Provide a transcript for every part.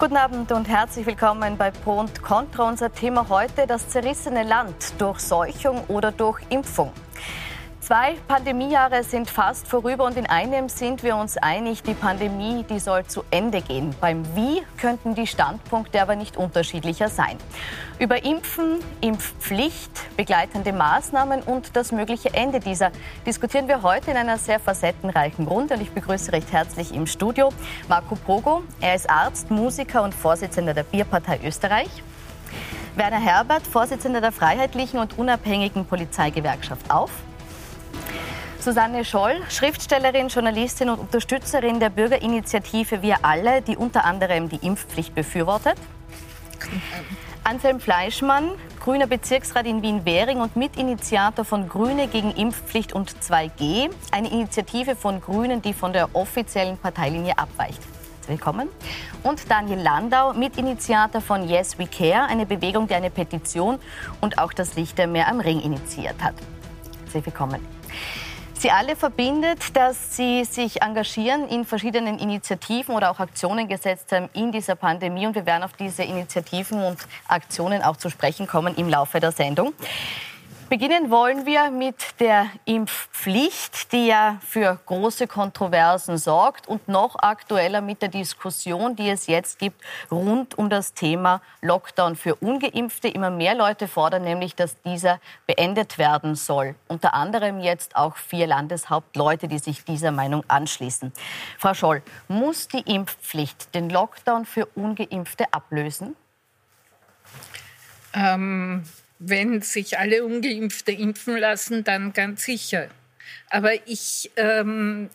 Guten Abend und herzlich willkommen bei Pro und Contra. Unser Thema heute das zerrissene Land durch Seuchung oder durch Impfung. Zwei Pandemiejahre sind fast vorüber und in einem sind wir uns einig, die Pandemie, die soll zu Ende gehen. Beim Wie könnten die Standpunkte aber nicht unterschiedlicher sein. Über Impfen, Impfpflicht, begleitende Maßnahmen und das mögliche Ende dieser diskutieren wir heute in einer sehr facettenreichen Runde. Und ich begrüße recht herzlich im Studio Marco Pogo. Er ist Arzt, Musiker und Vorsitzender der Bierpartei Österreich. Werner Herbert, Vorsitzender der Freiheitlichen und Unabhängigen Polizeigewerkschaft auf. Susanne Scholl, Schriftstellerin, Journalistin und Unterstützerin der Bürgerinitiative Wir alle, die unter anderem die Impfpflicht befürwortet. Anselm Fleischmann, grüner Bezirksrat in Wien-Währing und Mitinitiator von Grüne gegen Impfpflicht und 2G, eine Initiative von Grünen, die von der offiziellen Parteilinie abweicht. Willkommen. Und Daniel Landau, Mitinitiator von Yes We Care, eine Bewegung, die eine Petition und auch das Lichtermeer am Ring initiiert hat. Herzlich willkommen. Sie alle verbindet, dass Sie sich engagieren in verschiedenen Initiativen oder auch Aktionen gesetzt haben in dieser Pandemie. Und wir werden auf diese Initiativen und Aktionen auch zu sprechen kommen im Laufe der Sendung. Beginnen wollen wir mit der Impfpflicht, die ja für große Kontroversen sorgt und noch aktueller mit der Diskussion, die es jetzt gibt rund um das Thema Lockdown für ungeimpfte. Immer mehr Leute fordern nämlich, dass dieser beendet werden soll. Unter anderem jetzt auch vier Landeshauptleute, die sich dieser Meinung anschließen. Frau Scholl, muss die Impfpflicht den Lockdown für ungeimpfte ablösen? Ähm wenn sich alle ungeimpfte impfen lassen, dann ganz sicher. Aber ich, ähm,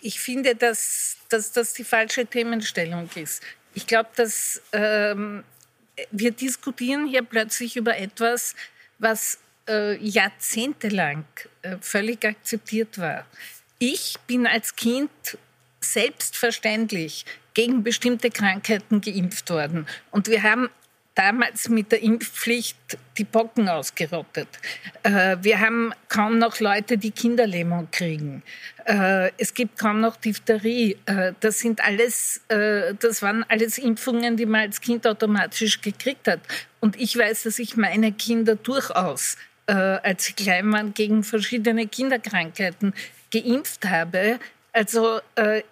ich finde, dass, dass das die falsche Themenstellung ist. Ich glaube, dass ähm, wir diskutieren hier plötzlich über etwas, was äh, jahrzehntelang äh, völlig akzeptiert war. Ich bin als Kind selbstverständlich gegen bestimmte Krankheiten geimpft worden. Und wir haben damals mit der Impfpflicht die Pocken ausgerottet. Äh, wir haben kaum noch Leute, die Kinderlähmung kriegen. Äh, es gibt kaum noch Diphtherie. Äh, das sind alles, das waren alles Impfungen, die man als Kind automatisch gekriegt hat. Und ich weiß, dass ich meine Kinder durchaus, als sie klein waren, gegen verschiedene Kinderkrankheiten geimpft habe. Also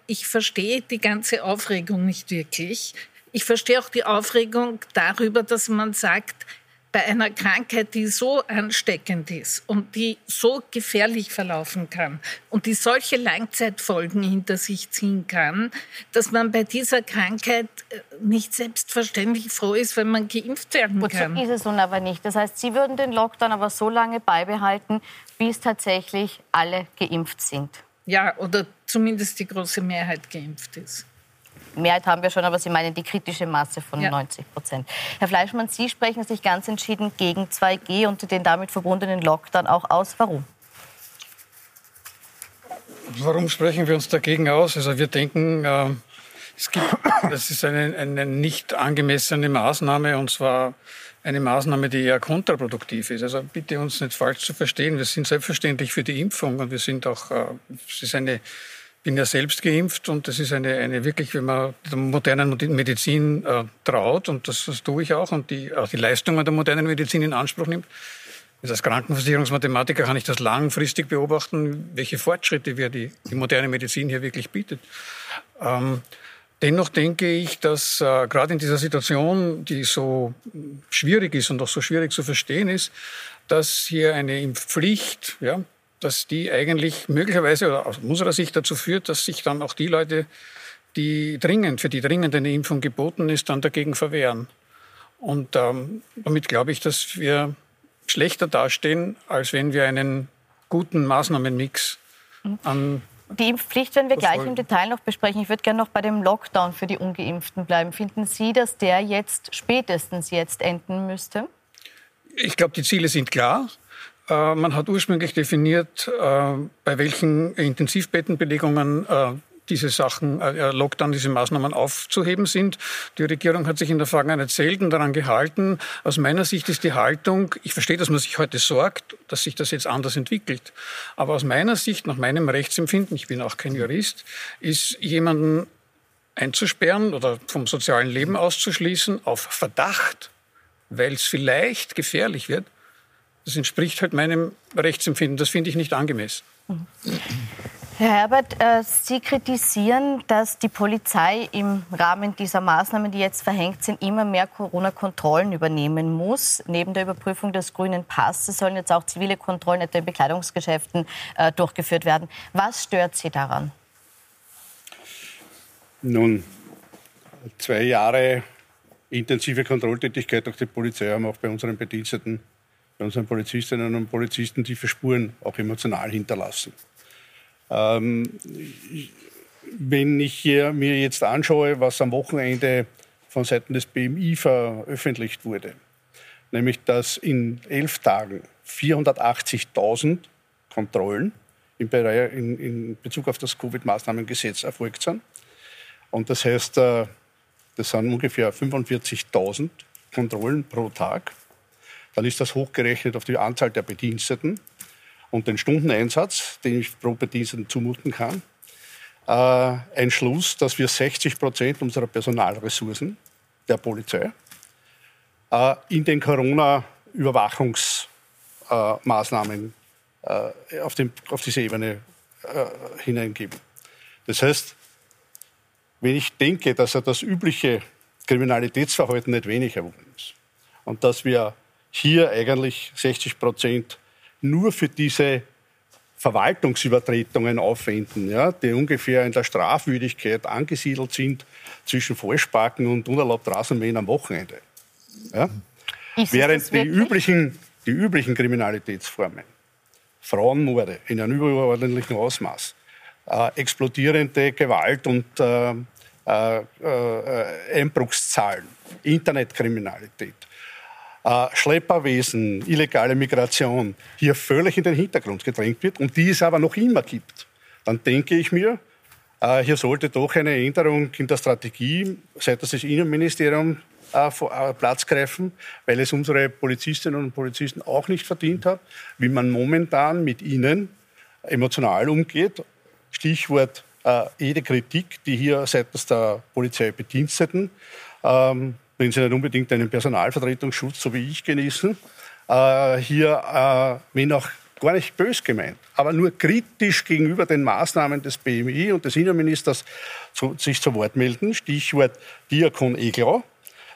ich verstehe die ganze Aufregung nicht wirklich. Ich verstehe auch die Aufregung darüber, dass man sagt, bei einer Krankheit, die so ansteckend ist und die so gefährlich verlaufen kann und die solche Langzeitfolgen hinter sich ziehen kann, dass man bei dieser Krankheit äh, nicht selbstverständlich froh ist, wenn man geimpft werden Gut, kann. So ist es nun aber nicht. Das heißt, Sie würden den Lockdown aber so lange beibehalten, bis tatsächlich alle geimpft sind. Ja, oder zumindest die große Mehrheit geimpft ist. Mehrheit haben wir schon, aber Sie meinen die kritische Masse von ja. 90 Prozent. Herr Fleischmann, Sie sprechen sich ganz entschieden gegen 2G und den damit verbundenen Lockdown auch aus. Warum? Warum sprechen wir uns dagegen aus? Also wir denken, äh, es gibt, das ist eine, eine nicht angemessene Maßnahme und zwar eine Maßnahme, die eher kontraproduktiv ist. Also bitte uns nicht falsch zu verstehen. Wir sind selbstverständlich für die Impfung und wir sind auch, äh, es ist eine bin ja selbst geimpft und das ist eine, eine wirklich, wenn man der modernen Medizin äh, traut, und das, das tue ich auch, und die, auch die Leistungen der modernen Medizin in Anspruch nimmt. Als Krankenversicherungsmathematiker kann ich das langfristig beobachten, welche Fortschritte wir die, die moderne Medizin hier wirklich bietet. Ähm, dennoch denke ich, dass äh, gerade in dieser Situation, die so schwierig ist und auch so schwierig zu verstehen ist, dass hier eine Impfpflicht, ja, dass die eigentlich möglicherweise oder aus unserer Sicht dazu führt, dass sich dann auch die Leute, die dringend, für die dringend eine Impfung geboten ist, dann dagegen verwehren. Und ähm, damit glaube ich, dass wir schlechter dastehen, als wenn wir einen guten Maßnahmenmix an die Impfpflicht werden wir gleich im Detail noch besprechen. Ich würde gerne noch bei dem Lockdown für die Ungeimpften bleiben. Finden Sie, dass der jetzt spätestens jetzt enden müsste? Ich glaube, die Ziele sind klar. Äh, man hat ursprünglich definiert, äh, bei welchen Intensivbettenbelegungen äh, diese Sachen, Lockdown, diese Maßnahmen aufzuheben sind. Die Regierung hat sich in der Vergangenheit selten daran gehalten. Aus meiner Sicht ist die Haltung, ich verstehe, dass man sich heute sorgt, dass sich das jetzt anders entwickelt. Aber aus meiner Sicht, nach meinem Rechtsempfinden, ich bin auch kein Jurist, ist jemanden einzusperren oder vom sozialen Leben auszuschließen auf Verdacht, weil es vielleicht gefährlich wird, das entspricht halt meinem Rechtsempfinden. Das finde ich nicht angemessen. Herr Herbert, äh, Sie kritisieren, dass die Polizei im Rahmen dieser Maßnahmen, die jetzt verhängt sind, immer mehr Corona-Kontrollen übernehmen muss. Neben der Überprüfung des grünen Passes sollen jetzt auch zivile Kontrollen etwa in Bekleidungsgeschäften äh, durchgeführt werden. Was stört Sie daran? Nun, zwei Jahre intensive Kontrolltätigkeit durch die Polizei haben auch bei unseren Bediensteten, bei unseren Polizistinnen und Polizisten tiefe Spuren auch emotional hinterlassen. Ähm, wenn ich mir jetzt anschaue, was am Wochenende von Seiten des BMI veröffentlicht wurde, nämlich dass in elf Tagen 480.000 Kontrollen in, in, in Bezug auf das Covid-Maßnahmengesetz erfolgt sind, und das heißt, äh, das sind ungefähr 45.000 Kontrollen pro Tag. Dann ist das hochgerechnet auf die Anzahl der Bediensteten und den Stundeneinsatz, den ich pro Bediensteten zumuten kann. Äh, ein Schluss, dass wir 60 Prozent unserer Personalressourcen der Polizei äh, in den Corona-Überwachungsmaßnahmen auf, auf diese Ebene hineingeben. Das heißt, wenn ich denke, dass er das übliche Kriminalitätsverhalten nicht weniger geworden ist und dass wir hier eigentlich 60 Prozent nur für diese Verwaltungsübertretungen aufwenden, ja, die ungefähr in der Strafwürdigkeit angesiedelt sind zwischen Falschparken und unerlaubt Rasenmähen am Wochenende. Ja. Während die üblichen, die üblichen Kriminalitätsformen, Frauenmorde in einem überordentlichen Ausmaß, äh, explodierende Gewalt und äh, äh, äh, Einbruchszahlen, Internetkriminalität, äh, Schlepperwesen, illegale Migration hier völlig in den Hintergrund gedrängt wird und die es aber noch immer gibt, dann denke ich mir, äh, hier sollte doch eine Änderung in der Strategie seitens des Innenministeriums äh, äh, Platz greifen, weil es unsere Polizistinnen und Polizisten auch nicht verdient hat, wie man momentan mit ihnen emotional umgeht. Stichwort äh, jede Kritik, die hier seitens der Polizei Bediensteten, ähm, wenn sie nicht unbedingt einen Personalvertretungsschutz, so wie ich, genießen, äh, hier, äh, wenn auch gar nicht bös gemeint, aber nur kritisch gegenüber den Maßnahmen des BMI und des Innenministers zu, sich zu Wort melden. Stichwort Diakon Eglau,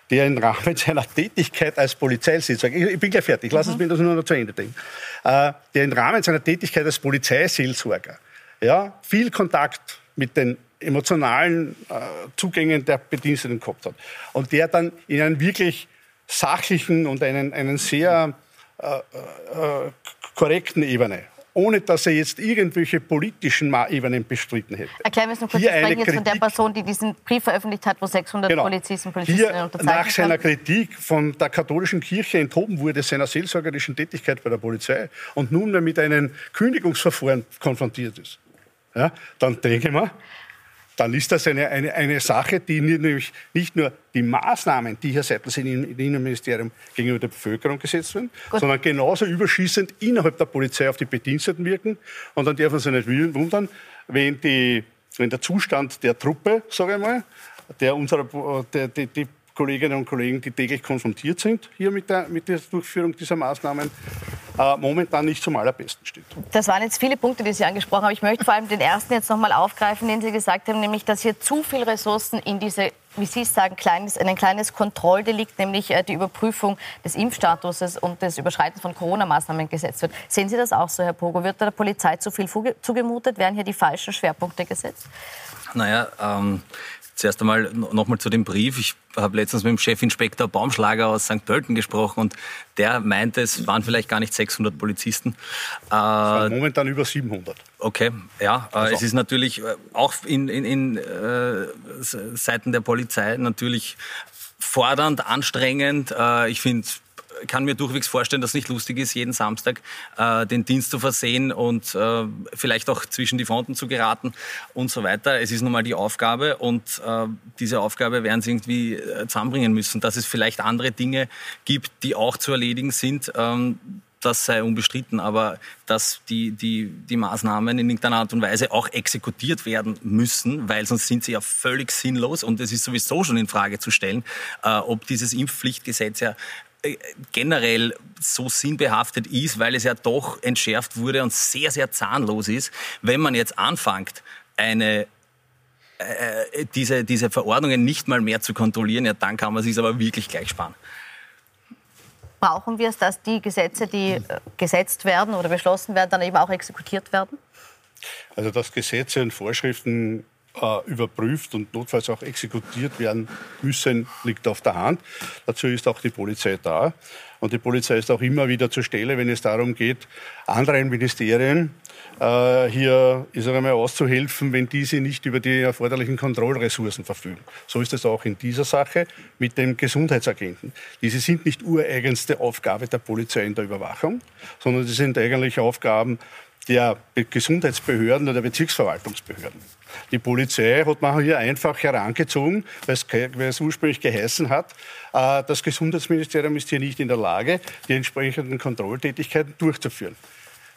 der im Rahmen seiner Tätigkeit als Polizeiseelsorger, ich bin gleich fertig, lass mhm. es mir das nur noch zu Ende denken, äh, der im Rahmen seiner Tätigkeit als Polizeiseelsorger ja, viel Kontakt mit den emotionalen äh, Zugängen der Bediensteten gehabt hat. Und der dann in einen wirklich sachlichen und einen, einen sehr äh, äh, korrekten Ebene ohne dass er jetzt irgendwelche politischen Ebenen bestritten hätte. Erklären wir es nur kurz, Hier wir sprechen jetzt von der Person, die diesen Brief veröffentlicht hat, wo 600 genau. Polizisten Polizistinnen unterzeichnet haben. Nach seiner Kritik von der katholischen Kirche enthoben wurde, seiner seelsorgerischen Tätigkeit bei der Polizei und nunmehr mit einem Kündigungsverfahren konfrontiert ist ja, dann denke ich mal, dann ist das eine, eine, eine Sache, die nämlich nicht nur die Maßnahmen, die hier seitens des Innenministerium gegenüber der Bevölkerung gesetzt werden, Gut. sondern genauso überschießend innerhalb der Polizei auf die Bediensteten wirken. Und dann darf man sich nicht wundern, wenn, die, wenn der Zustand der Truppe, sage ich mal, der unserer, der, die, die Kolleginnen und Kollegen, die täglich konfrontiert sind hier mit der, mit der Durchführung dieser Maßnahmen, äh, momentan nicht zum allerbesten steht. Das waren jetzt viele Punkte, die Sie angesprochen haben. Ich möchte vor allem den ersten jetzt noch mal aufgreifen, den Sie gesagt haben, nämlich, dass hier zu viel Ressourcen in diese wie Sie sagen, kleines, ein kleines Kontrolldelikt, nämlich äh, die Überprüfung des Impfstatuses und des Überschreitens von Corona-Maßnahmen gesetzt wird. Sehen Sie das auch so, Herr Pogo? Wird der Polizei zu viel zugemutet? Werden hier die falschen Schwerpunkte gesetzt? Naja, ähm, Zuerst einmal nochmal zu dem Brief. Ich habe letztens mit dem Chefinspektor Baumschlager aus St. Pölten gesprochen und der meinte, es waren vielleicht gar nicht 600 Polizisten. Waren momentan über 700. Okay, ja. Äh, also. Es ist natürlich äh, auch in, in, in äh, Seiten der Polizei natürlich fordernd, anstrengend. Äh, ich finde kann mir durchwegs vorstellen, dass es nicht lustig ist, jeden Samstag äh, den Dienst zu versehen und äh, vielleicht auch zwischen die Fronten zu geraten und so weiter. Es ist nun mal die Aufgabe und äh, diese Aufgabe werden sie irgendwie äh, zusammenbringen müssen. Dass es vielleicht andere Dinge gibt, die auch zu erledigen sind, ähm, das sei unbestritten, aber dass die, die, die Maßnahmen in irgendeiner Art und Weise auch exekutiert werden müssen, weil sonst sind sie ja völlig sinnlos und es ist sowieso schon in Frage zu stellen, äh, ob dieses Impfpflichtgesetz ja generell so sinnbehaftet ist, weil es ja doch entschärft wurde und sehr, sehr zahnlos ist. Wenn man jetzt anfängt, eine äh, diese, diese Verordnungen nicht mal mehr zu kontrollieren, ja, dann kann man sich aber wirklich gleich sparen. Brauchen wir es, dass die Gesetze, die äh, gesetzt werden oder beschlossen werden, dann eben auch exekutiert werden? Also dass Gesetze und Vorschriften äh, überprüft und notfalls auch exekutiert werden müssen, liegt auf der Hand. Dazu ist auch die Polizei da. Und die Polizei ist auch immer wieder zur Stelle, wenn es darum geht, anderen Ministerien äh, hier ich sage mal, auszuhelfen, wenn diese nicht über die erforderlichen Kontrollressourcen verfügen. So ist es auch in dieser Sache mit den Gesundheitsagenten. Diese sind nicht ureigenste Aufgabe der Polizei in der Überwachung, sondern sie sind eigentlich Aufgaben der Gesundheitsbehörden oder der Bezirksverwaltungsbehörden. Die Polizei hat man hier einfach herangezogen, weil es, ursprünglich geheißen hat, äh, das Gesundheitsministerium ist hier nicht in der Lage, die entsprechenden Kontrolltätigkeiten durchzuführen.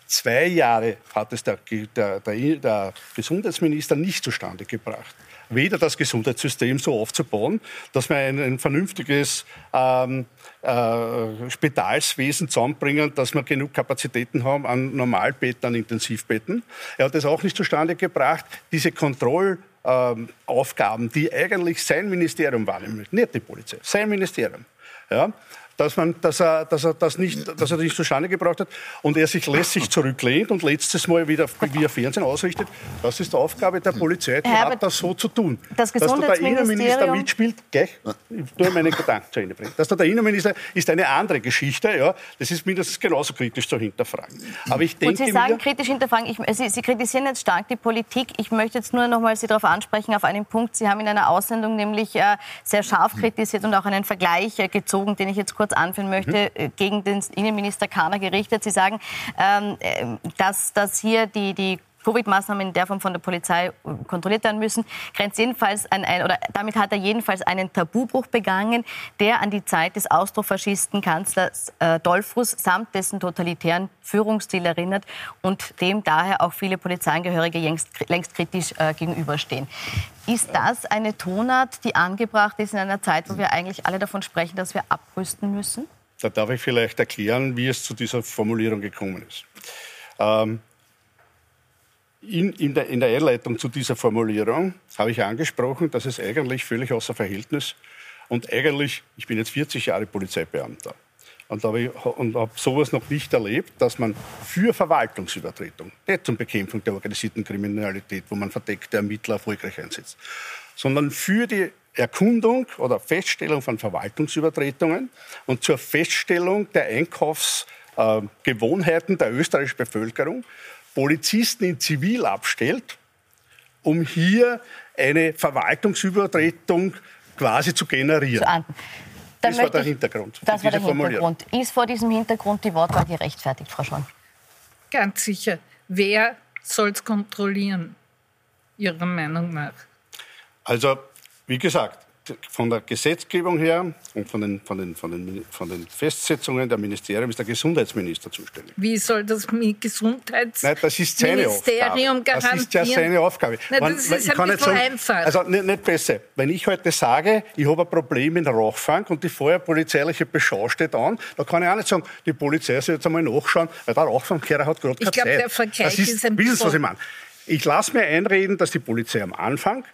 Zwei Jahre hat es der, der, der, der Gesundheitsminister nicht zustande gebracht weder das Gesundheitssystem so aufzubauen, dass wir ein, ein vernünftiges ähm, äh, Spitalswesen zusammenbringen, dass wir genug Kapazitäten haben an Normalbetten, an Intensivbetten. Er hat es auch nicht zustande gebracht, diese Kontrollaufgaben, ähm, die eigentlich sein Ministerium wahrnehmen nicht die Polizei, sein Ministerium, ja, dass, man, dass, er, dass, er das nicht, dass er das nicht zustande gebracht hat und er sich lässig zurücklehnt und letztes Mal wieder via Fernsehen ausrichtet. Das ist die Aufgabe der Polizei, die Herbert, hat das so zu tun. Das dass da der Innenminister mitspielt, gleich, ich tue meine Gedanken zu Ende bringen. Dass da der Innenminister ist eine andere Geschichte, ja, das ist mindestens genauso kritisch zu hinterfragen. Aber ich denke und Sie sagen kritisch hinterfragen, ich, Sie, Sie kritisieren jetzt stark die Politik. Ich möchte jetzt nur noch mal Sie darauf ansprechen, auf einen Punkt. Sie haben in einer Aussendung nämlich äh, sehr scharf kritisiert und auch einen Vergleich äh, gezogen, den ich jetzt kurz kurz anführen möchte, mhm. gegen den Innenminister Kahner gerichtet. Sie sagen, ähm, äh, dass, dass hier die, die Covid-Maßnahmen in der Form von der Polizei kontrolliert werden müssen, grenzt jedenfalls ein, ein, oder damit hat er jedenfalls einen Tabubruch begangen, der an die Zeit des Austrofaschisten Kanzlers äh, Dollfuß samt dessen totalitären Führungsstil erinnert und dem daher auch viele Polizeiangehörige längst, längst kritisch äh, gegenüberstehen. Ist das eine Tonart, die angebracht ist in einer Zeit, wo wir eigentlich alle davon sprechen, dass wir abrüsten müssen? Da darf ich vielleicht erklären, wie es zu dieser Formulierung gekommen ist. Ähm, in, in, der, in, der, Einleitung zu dieser Formulierung habe ich angesprochen, dass es eigentlich völlig außer Verhältnis und eigentlich, ich bin jetzt 40 Jahre Polizeibeamter, und habe, habe sowas noch nicht erlebt, dass man für Verwaltungsübertretung, nicht zur Bekämpfung der organisierten Kriminalität, wo man verdeckte Ermittler erfolgreich einsetzt, sondern für die Erkundung oder Feststellung von Verwaltungsübertretungen und zur Feststellung der Einkaufsgewohnheiten der österreichischen Bevölkerung Polizisten in Zivil abstellt, um hier eine Verwaltungsübertretung quasi zu generieren. Dann das war der Hintergrund. Das war der Hintergrund. Ist vor diesem Hintergrund die Wortwahl gerechtfertigt, Frau Schorn? Ganz sicher. Wer soll es kontrollieren, Ihrer Meinung nach? Also, wie gesagt, von der Gesetzgebung her und von den, von, den, von, den, von den Festsetzungen der Ministerien ist der Gesundheitsminister zuständig. Wie soll das mit Gesundheitsministerium das Aufgabe. Das ist ja seine Aufgabe. Nein, das Man, ist ein bisschen sagen, einfach. Also nicht, nicht, besser. Wenn ich heute sage, ich habe ein Problem in Rauchfang und die feuerpolizeiliche Beschau steht an, da kann ich auch nicht sagen, die Polizei soll jetzt einmal nachschauen, weil der Rauchfangkehrer hat gerade keine ich glaub, Zeit. Der Vergleich das ist, ist ein bisschen... was ich meine? Ich lasse mir einreden, dass die Polizei am Anfang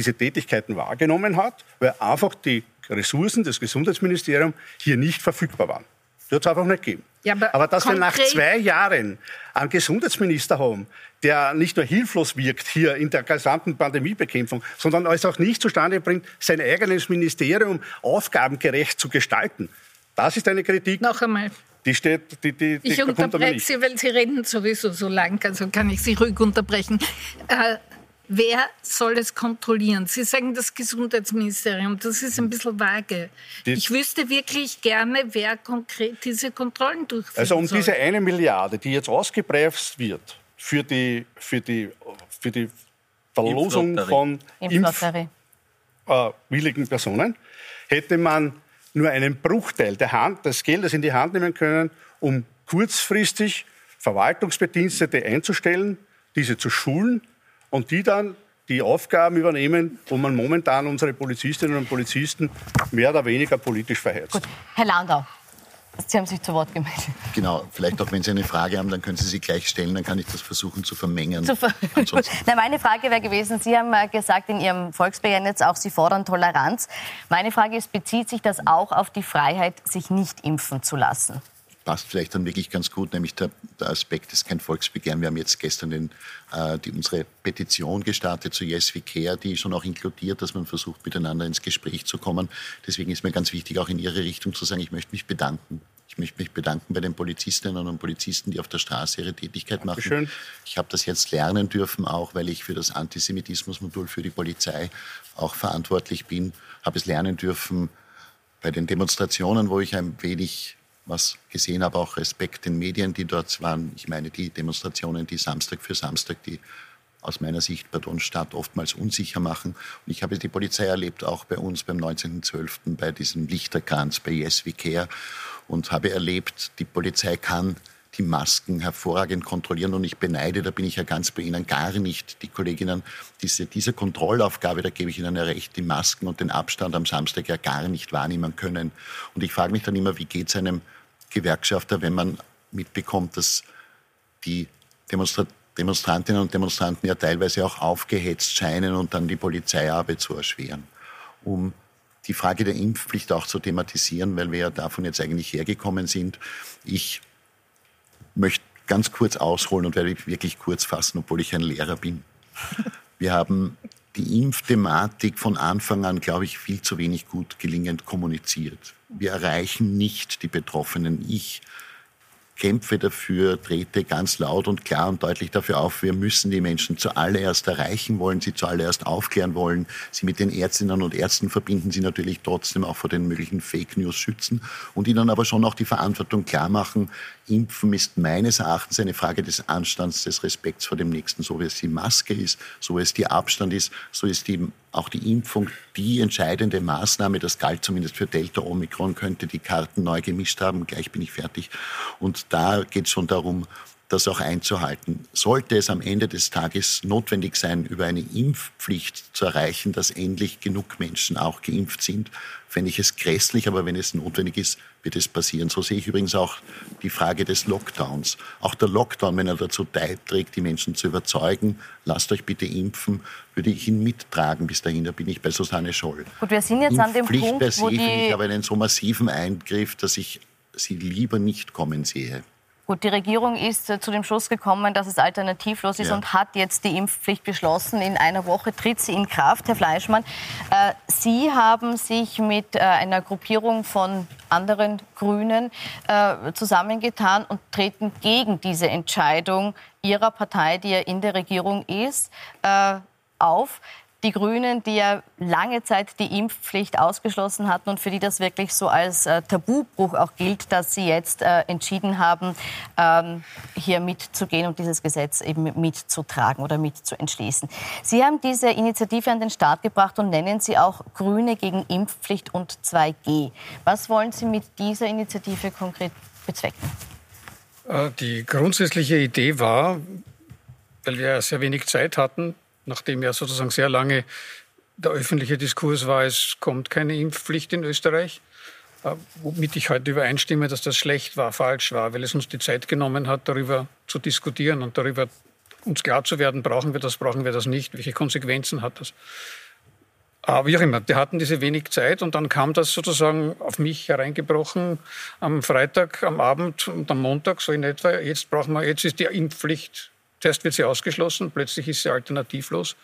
diese Tätigkeiten wahrgenommen hat, weil einfach die Ressourcen des Gesundheitsministeriums hier nicht verfügbar waren. Das hat es einfach nicht gegeben. Ja, aber, aber dass wir nach zwei Jahren einen Gesundheitsminister haben, der nicht nur hilflos wirkt hier in der gesamten Pandemiebekämpfung, sondern es auch nicht zustande bringt, sein eigenes Ministerium aufgabengerecht zu gestalten. Das ist eine Kritik. Noch einmal. Die steht, die, die, die ich unterbreche Sie, weil Sie reden sowieso so lang, also kann ich Sie ruhig unterbrechen. Äh, Wer soll es kontrollieren? Sie sagen das Gesundheitsministerium, das ist ein bisschen vage. Die ich wüsste wirklich gerne, wer konkret diese Kontrollen durchführt. Also um soll. diese eine Milliarde, die jetzt ausgepreist wird für die, für die, für die Verlosung von impfwilligen äh, Personen, hätte man nur einen Bruchteil der Hand, des Geldes in die Hand nehmen können, um kurzfristig Verwaltungsbedienstete einzustellen, diese zu schulen und die dann die Aufgaben übernehmen, wo man momentan unsere Polizistinnen und Polizisten mehr oder weniger politisch verheizt. Gut. Herr Landau, Sie haben sich zu Wort gemeldet. Genau, vielleicht auch wenn Sie eine Frage haben, dann können Sie sie gleich stellen, dann kann ich das versuchen zu vermengen. Zu ver Na, meine Frage wäre gewesen, Sie haben gesagt in Ihrem Volksbegehren auch, Sie fordern Toleranz. Meine Frage ist, bezieht sich das auch auf die Freiheit, sich nicht impfen zu lassen? Passt vielleicht dann wirklich ganz gut, nämlich der, der Aspekt ist kein Volksbegehren. Wir haben jetzt gestern den, äh, die, unsere Petition gestartet zu Yes We Care, die schon auch inkludiert, dass man versucht, miteinander ins Gespräch zu kommen. Deswegen ist mir ganz wichtig, auch in Ihre Richtung zu sagen, ich möchte mich bedanken. Ich möchte mich bedanken bei den Polizistinnen und Polizisten, die auf der Straße ihre Tätigkeit machen. Dankeschön. Ich habe das jetzt lernen dürfen, auch weil ich für das Antisemitismusmodul für die Polizei auch verantwortlich bin. Habe es lernen dürfen bei den Demonstrationen, wo ich ein wenig was gesehen habe, auch Respekt den Medien, die dort waren. Ich meine, die Demonstrationen, die Samstag für Samstag, die aus meiner Sicht Stadt oftmals unsicher machen. Und ich habe die Polizei erlebt, auch bei uns beim 19.12. bei diesem Lichterkranz bei Yes We Care und habe erlebt, die Polizei kann die Masken hervorragend kontrollieren und ich beneide, da bin ich ja ganz bei Ihnen, gar nicht die Kolleginnen, diese, diese Kontrollaufgabe, da gebe ich Ihnen ja recht, die Masken und den Abstand am Samstag ja gar nicht wahrnehmen können. Und ich frage mich dann immer, wie geht es einem Gewerkschafter, wenn man mitbekommt, dass die Demonstra Demonstrantinnen und Demonstranten ja teilweise auch aufgehetzt scheinen und dann die Polizeiarbeit zu erschweren. Um die Frage der Impfpflicht auch zu thematisieren, weil wir ja davon jetzt eigentlich hergekommen sind. Ich möchte ganz kurz ausholen und werde wirklich kurz fassen, obwohl ich ein Lehrer bin. Wir haben die Impfthematik von Anfang an, glaube ich, viel zu wenig gut gelingend kommuniziert. Wir erreichen nicht die Betroffenen. Ich kämpfe dafür, trete ganz laut und klar und deutlich dafür auf, wir müssen die Menschen zuallererst erreichen wollen, sie zuallererst aufklären wollen, sie mit den Ärztinnen und Ärzten verbinden, sie natürlich trotzdem auch vor den möglichen Fake News schützen und ihnen aber schon auch die Verantwortung klar machen, Impfen ist meines Erachtens eine Frage des Anstands, des Respekts vor dem Nächsten, so wie es die Maske ist, so wie es die Abstand ist, so ist die auch die Impfung die entscheidende Maßnahme, das galt zumindest für Delta Omikron, könnte die Karten neu gemischt haben, gleich bin ich fertig. Und da geht es schon darum, das auch einzuhalten. Sollte es am Ende des Tages notwendig sein, über eine Impfpflicht zu erreichen, dass endlich genug Menschen auch geimpft sind, fände ich es grässlich, aber wenn es notwendig ist, wird es passieren. So sehe ich übrigens auch die Frage des Lockdowns. Auch der Lockdown, wenn er dazu beiträgt, die Menschen zu überzeugen, lasst euch bitte impfen, würde ich ihn mittragen bis dahin. Da bin ich bei Susanne Scholl. Gut, wir sind jetzt an dem Punkt, per se wo die... finde ich aber einen so massiven Eingriff, dass ich sie lieber nicht kommen sehe. Gut, die Regierung ist äh, zu dem Schluss gekommen, dass es alternativlos ist ja. und hat jetzt die Impfpflicht beschlossen. In einer Woche tritt sie in Kraft. Herr Fleischmann, äh, Sie haben sich mit äh, einer Gruppierung von anderen Grünen zusammengetan und treten gegen diese Entscheidung Ihrer Partei, die ja in der Regierung ist, auf die Grünen, die ja lange Zeit die Impfpflicht ausgeschlossen hatten und für die das wirklich so als äh, Tabubruch auch gilt, dass sie jetzt äh, entschieden haben, ähm, hier mitzugehen und dieses Gesetz eben mitzutragen oder mitzuentschließen. Sie haben diese Initiative an den Start gebracht und nennen sie auch Grüne gegen Impfpflicht und 2G. Was wollen Sie mit dieser Initiative konkret bezwecken? Äh, die grundsätzliche Idee war, weil wir sehr wenig Zeit hatten, nachdem ja sozusagen sehr lange der öffentliche Diskurs war, es kommt keine Impfpflicht in Österreich, äh, womit ich heute übereinstimme, dass das schlecht war, falsch war, weil es uns die Zeit genommen hat, darüber zu diskutieren und darüber uns klar zu werden, brauchen wir das, brauchen wir das nicht, welche Konsequenzen hat das. Aber wie auch immer, wir hatten diese wenig Zeit und dann kam das sozusagen auf mich hereingebrochen am Freitag, am Abend und am Montag, so in etwa. Jetzt brauchen wir, jetzt ist die Impfpflicht Zuerst wird sie ausgeschlossen, plötzlich ist sie alternativlos.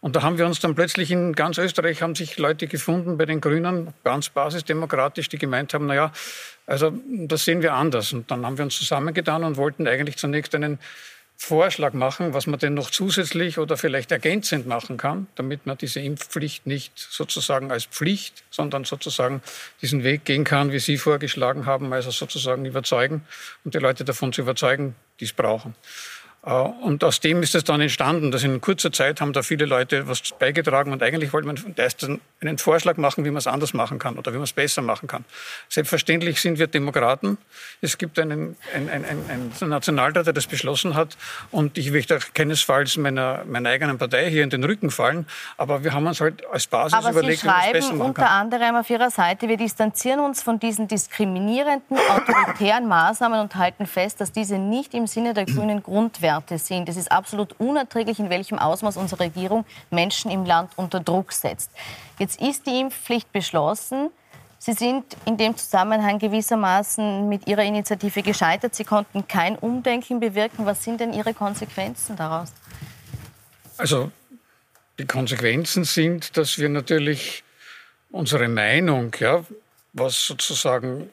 Und da haben wir uns dann plötzlich in ganz Österreich haben sich Leute gefunden bei den Grünen, ganz basisdemokratisch, die gemeint haben, na ja, also das sehen wir anders. Und dann haben wir uns zusammengetan und wollten eigentlich zunächst einen Vorschlag machen, was man denn noch zusätzlich oder vielleicht ergänzend machen kann, damit man diese Impfpflicht nicht sozusagen als Pflicht, sondern sozusagen diesen Weg gehen kann, wie Sie vorgeschlagen haben, also sozusagen überzeugen und die Leute davon zu überzeugen, die es brauchen. Äh, und aus dem ist es dann entstanden, dass in kurzer Zeit haben da viele Leute was beigetragen und eigentlich wollte man einen Vorschlag machen, wie man es anders machen kann oder wie man es besser machen kann. Selbstverständlich sind wir Demokraten. Es gibt einen, einen, einen, einen Nationalrat, der das beschlossen hat und ich möchte auch keinesfalls meiner, meiner eigenen Partei hier in den Rücken fallen, aber wir haben uns halt als Basis aber überlegt, wie man es besser machen kann. unter anderem auf Ihrer Seite, wir distanzieren uns von diesen diskriminierenden, autoritären Maßnahmen und halten fest, dass diese nicht im Sinne der grünen Grundwerte Werte sind. Es ist absolut unerträglich, in welchem Ausmaß unsere Regierung Menschen im Land unter Druck setzt. Jetzt ist die Impfpflicht beschlossen. Sie sind in dem Zusammenhang gewissermaßen mit Ihrer Initiative gescheitert. Sie konnten kein Umdenken bewirken. Was sind denn Ihre Konsequenzen daraus? Also die Konsequenzen sind, dass wir natürlich unsere Meinung, ja, was sozusagen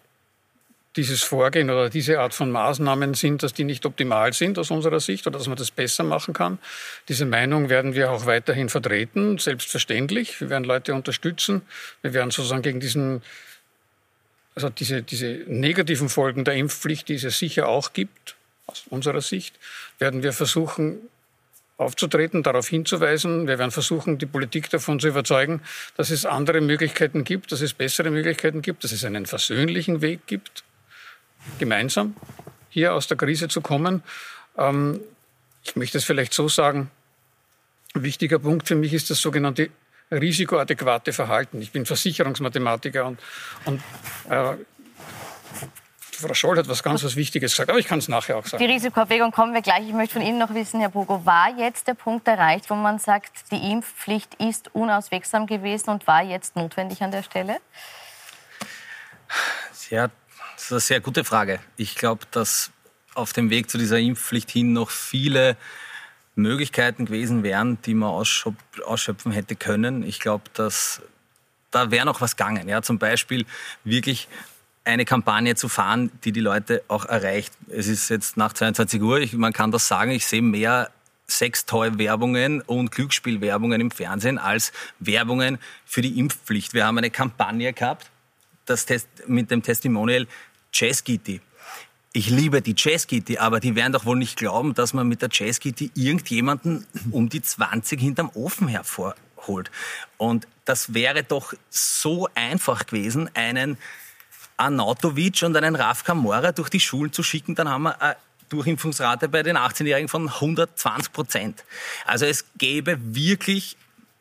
dieses Vorgehen oder diese Art von Maßnahmen sind, dass die nicht optimal sind aus unserer Sicht oder dass man das besser machen kann. Diese Meinung werden wir auch weiterhin vertreten, selbstverständlich. Wir werden Leute unterstützen. Wir werden sozusagen gegen diesen, also diese, diese negativen Folgen der Impfpflicht, die es sicher auch gibt, aus unserer Sicht, werden wir versuchen, aufzutreten, darauf hinzuweisen. Wir werden versuchen, die Politik davon zu überzeugen, dass es andere Möglichkeiten gibt, dass es bessere Möglichkeiten gibt, dass es einen versöhnlichen Weg gibt gemeinsam hier aus der Krise zu kommen. Ähm, ich möchte es vielleicht so sagen, ein wichtiger Punkt für mich ist das sogenannte risikoadäquate Verhalten. Ich bin Versicherungsmathematiker und, und äh, Frau Scholl hat was ganz was Wichtiges gesagt, aber ich kann es nachher auch sagen. Die Risikoabwägung kommen wir gleich. Ich möchte von Ihnen noch wissen, Herr Bogo, war jetzt der Punkt erreicht, wo man sagt, die Impfpflicht ist unauswegsam gewesen und war jetzt notwendig an der Stelle? Ja, das ist eine sehr gute Frage. Ich glaube, dass auf dem Weg zu dieser Impfpflicht hin noch viele Möglichkeiten gewesen wären, die man ausschöpfen hätte können. Ich glaube, dass da wäre noch was gegangen. Ja, zum Beispiel wirklich eine Kampagne zu fahren, die die Leute auch erreicht. Es ist jetzt nach 22 Uhr, ich, man kann das sagen, ich sehe mehr Sextoy-Werbungen und Glücksspielwerbungen im Fernsehen als Werbungen für die Impfpflicht. Wir haben eine Kampagne gehabt, das Test, mit dem Testimonial Jazzgitti. Ich liebe die Jazzgitti, aber die werden doch wohl nicht glauben, dass man mit der Jazzgitti irgendjemanden um die 20 hinterm Ofen hervorholt. Und das wäre doch so einfach gewesen, einen Anatovic und einen Raf Kamora durch die Schulen zu schicken, dann haben wir eine Durchimpfungsrate bei den 18-Jährigen von 120 Prozent. Also es gäbe wirklich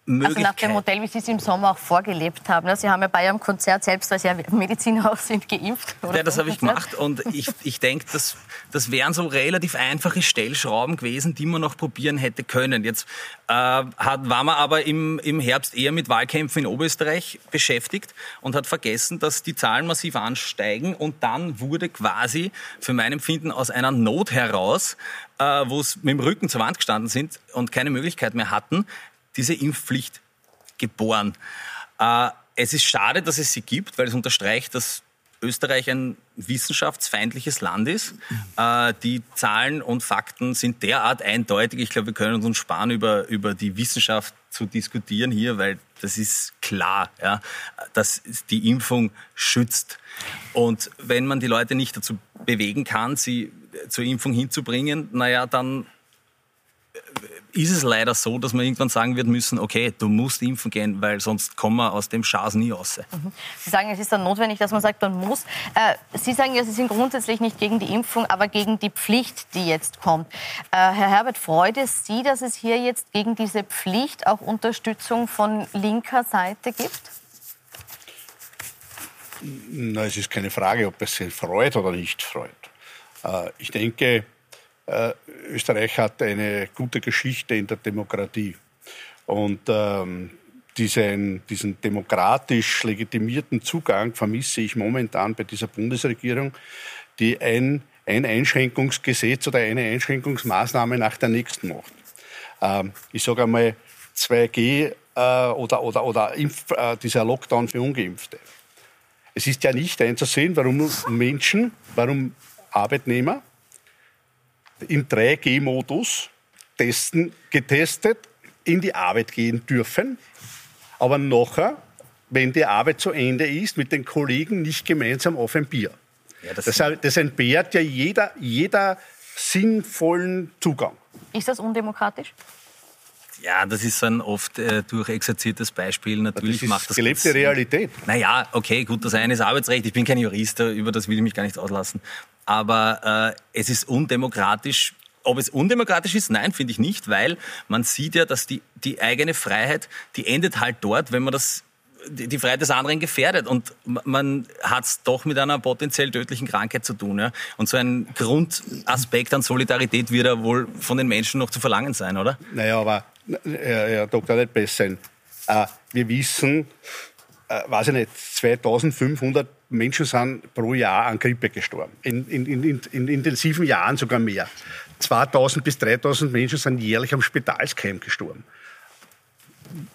also nach dem Modell, wie Sie es im Sommer auch vorgelebt haben. Sie haben ja bei Ihrem Konzert selbst, weil Sie Mediziner auch sind, geimpft. ja, das habe ich gemacht und ich, ich denke, das, das wären so relativ einfache Stellschrauben gewesen, die man noch probieren hätte können. Jetzt äh, hat, war man aber im, im Herbst eher mit Wahlkämpfen in Oberösterreich beschäftigt und hat vergessen, dass die Zahlen massiv ansteigen und dann wurde quasi für mein Empfinden aus einer Not heraus, äh, wo es mit dem Rücken zur Wand gestanden sind und keine Möglichkeit mehr hatten, diese Impfpflicht geboren. Äh, es ist schade, dass es sie gibt, weil es unterstreicht, dass Österreich ein wissenschaftsfeindliches Land ist. Äh, die Zahlen und Fakten sind derart eindeutig. Ich glaube, wir können uns sparen, über, über die Wissenschaft zu diskutieren hier, weil das ist klar, ja, dass die Impfung schützt. Und wenn man die Leute nicht dazu bewegen kann, sie zur Impfung hinzubringen, naja, dann ist es leider so, dass man irgendwann sagen wird müssen, okay, du musst impfen gehen, weil sonst kommen wir aus dem Schaß nie raus. Mhm. Sie sagen, es ist dann notwendig, dass man sagt, man muss. Äh, Sie sagen ja, Sie sind grundsätzlich nicht gegen die Impfung, aber gegen die Pflicht, die jetzt kommt. Äh, Herr Herbert, freut es Sie, dass es hier jetzt gegen diese Pflicht auch Unterstützung von linker Seite gibt? Na, es ist keine Frage, ob es Sie freut oder nicht freut. Äh, ich denke, äh, Österreich hat eine gute Geschichte in der Demokratie. Und ähm, diesen, diesen demokratisch legitimierten Zugang vermisse ich momentan bei dieser Bundesregierung, die ein, ein Einschränkungsgesetz oder eine Einschränkungsmaßnahme nach der nächsten macht. Ähm, ich sage einmal 2G äh, oder, oder, oder Impf, äh, dieser Lockdown für Ungeimpfte. Es ist ja nicht einzusehen, warum Menschen, warum Arbeitnehmer im 3G-Modus testen, getestet, in die Arbeit gehen dürfen, aber nachher, wenn die Arbeit zu Ende ist, mit den Kollegen nicht gemeinsam auf ein Bier. Ja, das, das, das entbehrt ja jeder, jeder sinnvollen Zugang. Ist das undemokratisch? Ja, das ist so ein oft äh, durchexerziertes Beispiel. Natürlich das ist macht das gelebte Realität. Naja, okay, gut, das eine ist Arbeitsrecht. Ich bin kein Jurist, über das will ich mich gar nicht auslassen. Aber äh, es ist undemokratisch. Ob es undemokratisch ist? Nein, finde ich nicht, weil man sieht ja, dass die, die eigene Freiheit, die endet halt dort, wenn man das die Freiheit des anderen gefährdet. Und man hat es doch mit einer potenziell tödlichen Krankheit zu tun. Ja? Und so ein Grundaspekt an Solidarität wird ja wohl von den Menschen noch zu verlangen sein, oder? Naja, aber Herr, Herr Dr. sein. Äh, wir wissen, äh, weiß ich nicht, 2500 Menschen sind pro Jahr an Grippe gestorben. In, in, in, in intensiven Jahren sogar mehr. 2000 bis 3000 Menschen sind jährlich am Spitalskeim gestorben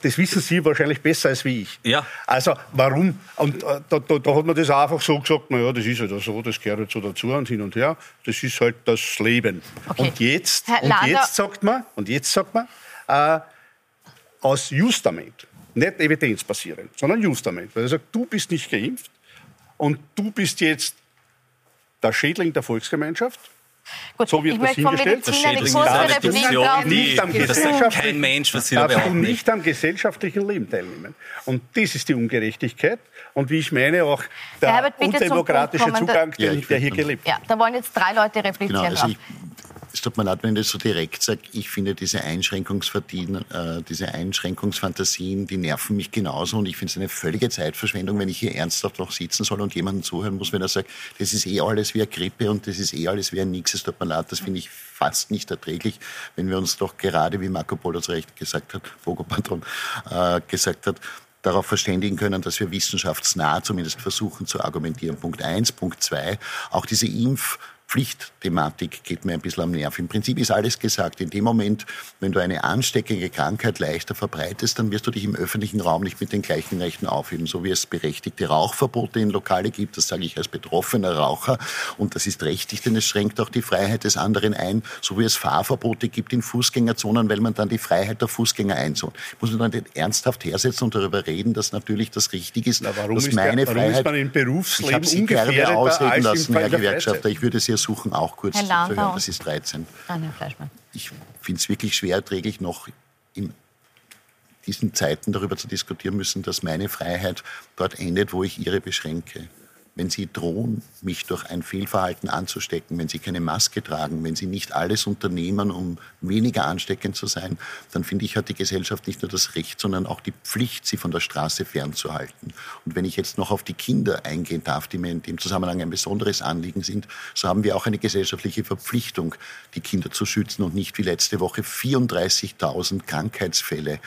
das wissen Sie wahrscheinlich besser als wie ich. Ja. Also warum? Und äh, da, da, da, hat man das einfach so gesagt, naja, das ist halt so, das gehört halt so dazu und hin und her. Das ist halt das Leben. Okay. Und jetzt, und jetzt sagt man, und jetzt sagt man, äh, aus Justament, nicht evidenzbasierend, sondern Justament, weil er sagt, du bist nicht geimpft und du bist jetzt der Schädling der Volksgemeinschaft Gut, so wird ich das hingestellt. Das eine kurze Replik nicht am kein Mensch, was Sie da behaupten. nicht am gesellschaftlichen Leben teilnehmen. Und das ist die Ungerechtigkeit. Und wie ich meine, auch der Herbert, undemokratische Zugang, der, der hier gelebt wird. Ja, da wollen jetzt drei Leute replizieren. Genau, also ich, es tut mir leid, wenn ich das so direkt sage, ich finde diese Einschränkungsfantasien, äh, diese Einschränkungsfantasien, die nerven mich genauso und ich finde es eine völlige Zeitverschwendung, wenn ich hier ernsthaft noch sitzen soll und jemandem zuhören muss, wenn er sagt, das ist eh alles wie eine Grippe und das ist eh alles wie ein Nix, es tut mir leid, das finde ich fast nicht erträglich, wenn wir uns doch gerade, wie Marco Polo zu Recht gesagt hat, Fogo Patron, äh, gesagt hat, darauf verständigen können, dass wir wissenschaftsnah zumindest versuchen zu argumentieren. Punkt eins. Punkt zwei, auch diese Impf- Pflichtthematik geht mir ein bisschen am Nerv. Im Prinzip ist alles gesagt. In dem Moment, wenn du eine ansteckende Krankheit leichter verbreitest, dann wirst du dich im öffentlichen Raum nicht mit den gleichen Rechten aufheben. So wie es berechtigte Rauchverbote in Lokale gibt, das sage ich als betroffener Raucher. Und das ist rechtlich, denn es schränkt auch die Freiheit des anderen ein. So wie es Fahrverbote gibt in Fußgängerzonen, weil man dann die Freiheit der Fußgänger einzont. Muss man dann ernsthaft hersetzen und darüber reden, dass natürlich das richtig ist, Na, dass meine der, Freiheit... Warum ist man im Berufsleben ich habe Sie gerne ausreden lassen, Herr Gewerkschafter. Ich würde sehr versuchen, auch kurz zu hören. Das ist 13. Ich finde es wirklich schwer erträglich, noch in diesen Zeiten darüber zu diskutieren müssen, dass meine Freiheit dort endet, wo ich ihre beschränke wenn Sie drohen, mich durch ein Fehlverhalten anzustecken, wenn Sie keine Maske tragen, wenn Sie nicht alles unternehmen, um weniger ansteckend zu sein, dann finde ich, hat die Gesellschaft nicht nur das Recht, sondern auch die Pflicht, Sie von der Straße fernzuhalten. Und wenn ich jetzt noch auf die Kinder eingehen darf, die mir in dem Zusammenhang ein besonderes Anliegen sind, so haben wir auch eine gesellschaftliche Verpflichtung, die Kinder zu schützen und nicht wie letzte Woche 34.000 Krankheitsfälle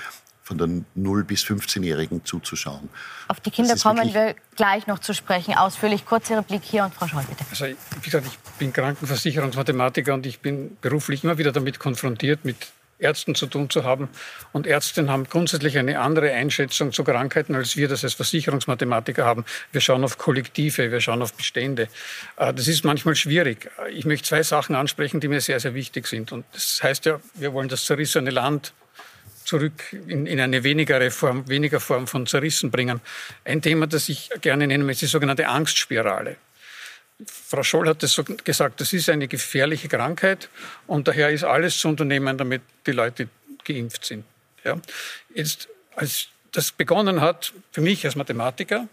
von den 0- bis 15-Jährigen zuzuschauen. Auf die Kinder kommen wir gleich noch zu sprechen. Ausführlich. Kurze Replik hier und Frau Scholl, bitte. Also, wie gesagt, ich bin Krankenversicherungsmathematiker und ich bin beruflich immer wieder damit konfrontiert, mit Ärzten zu tun zu haben. Und Ärzte haben grundsätzlich eine andere Einschätzung zu Krankheiten, als wir das als Versicherungsmathematiker haben. Wir schauen auf Kollektive, wir schauen auf Bestände. Äh, das ist manchmal schwierig. Ich möchte zwei Sachen ansprechen, die mir sehr, sehr wichtig sind. Und das heißt ja, wir wollen das zerrissene Land zurück in, in eine weniger Form, weniger Form von Zerrissen bringen. Ein Thema, das ich gerne nenne, ist die sogenannte Angstspirale. Frau Scholl hat das so gesagt, das ist eine gefährliche Krankheit und daher ist alles zu unternehmen, damit die Leute geimpft sind. Ja. Jetzt, als das begonnen hat, für mich als Mathematiker,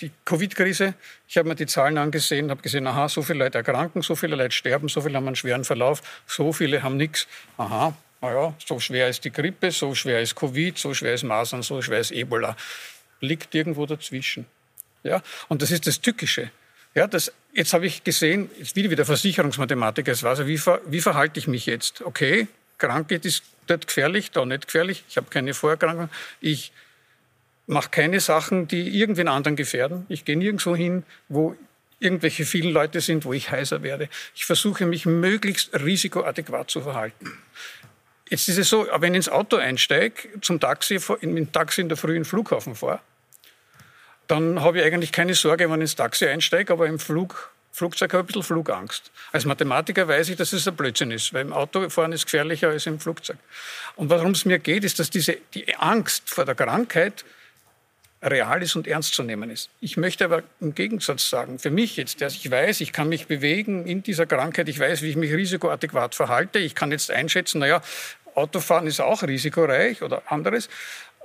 die Covid-Krise, ich habe mir die Zahlen angesehen, habe gesehen, aha, so viele Leute erkranken, so viele Leute sterben, so viele haben einen schweren Verlauf, so viele haben nichts. Aha, naja, so schwer ist die Grippe, so schwer ist Covid, so schwer ist Masern, so schwer ist Ebola. Liegt irgendwo dazwischen. Ja? Und das ist das Tückische. Ja, das, jetzt habe ich gesehen, jetzt wieder wieder Versicherungsmathematiker, es war also, wie, ver, wie verhalte ich mich jetzt? Okay, Krankheit ist dort gefährlich, da nicht gefährlich, ich habe keine Vorerkrankung, ich mache keine Sachen, die irgendwen anderen gefährden. Ich gehe nirgendwo hin, wo irgendwelche vielen Leute sind, wo ich heiser werde. Ich versuche mich möglichst risikoadäquat zu verhalten. Jetzt ist es so, wenn ich ins Auto einsteige, zum Taxi, in, in Taxi in der Früh in den Flughafen fahre, dann habe ich eigentlich keine Sorge, wenn ich ins Taxi einsteige, aber im Flug, Flugzeug habe ich ein bisschen Flugangst. Als Mathematiker weiß ich, dass es ein Blödsinn ist, weil im Auto fahren ist gefährlicher als im Flugzeug. Und warum es mir geht, ist, dass diese, die Angst vor der Krankheit real ist und ernst zu nehmen ist. Ich möchte aber im Gegensatz sagen, für mich jetzt, dass ich weiß, ich kann mich bewegen in dieser Krankheit, ich weiß, wie ich mich risikoadäquat verhalte, ich kann jetzt einschätzen, naja, Autofahren ist auch risikoreich oder anderes.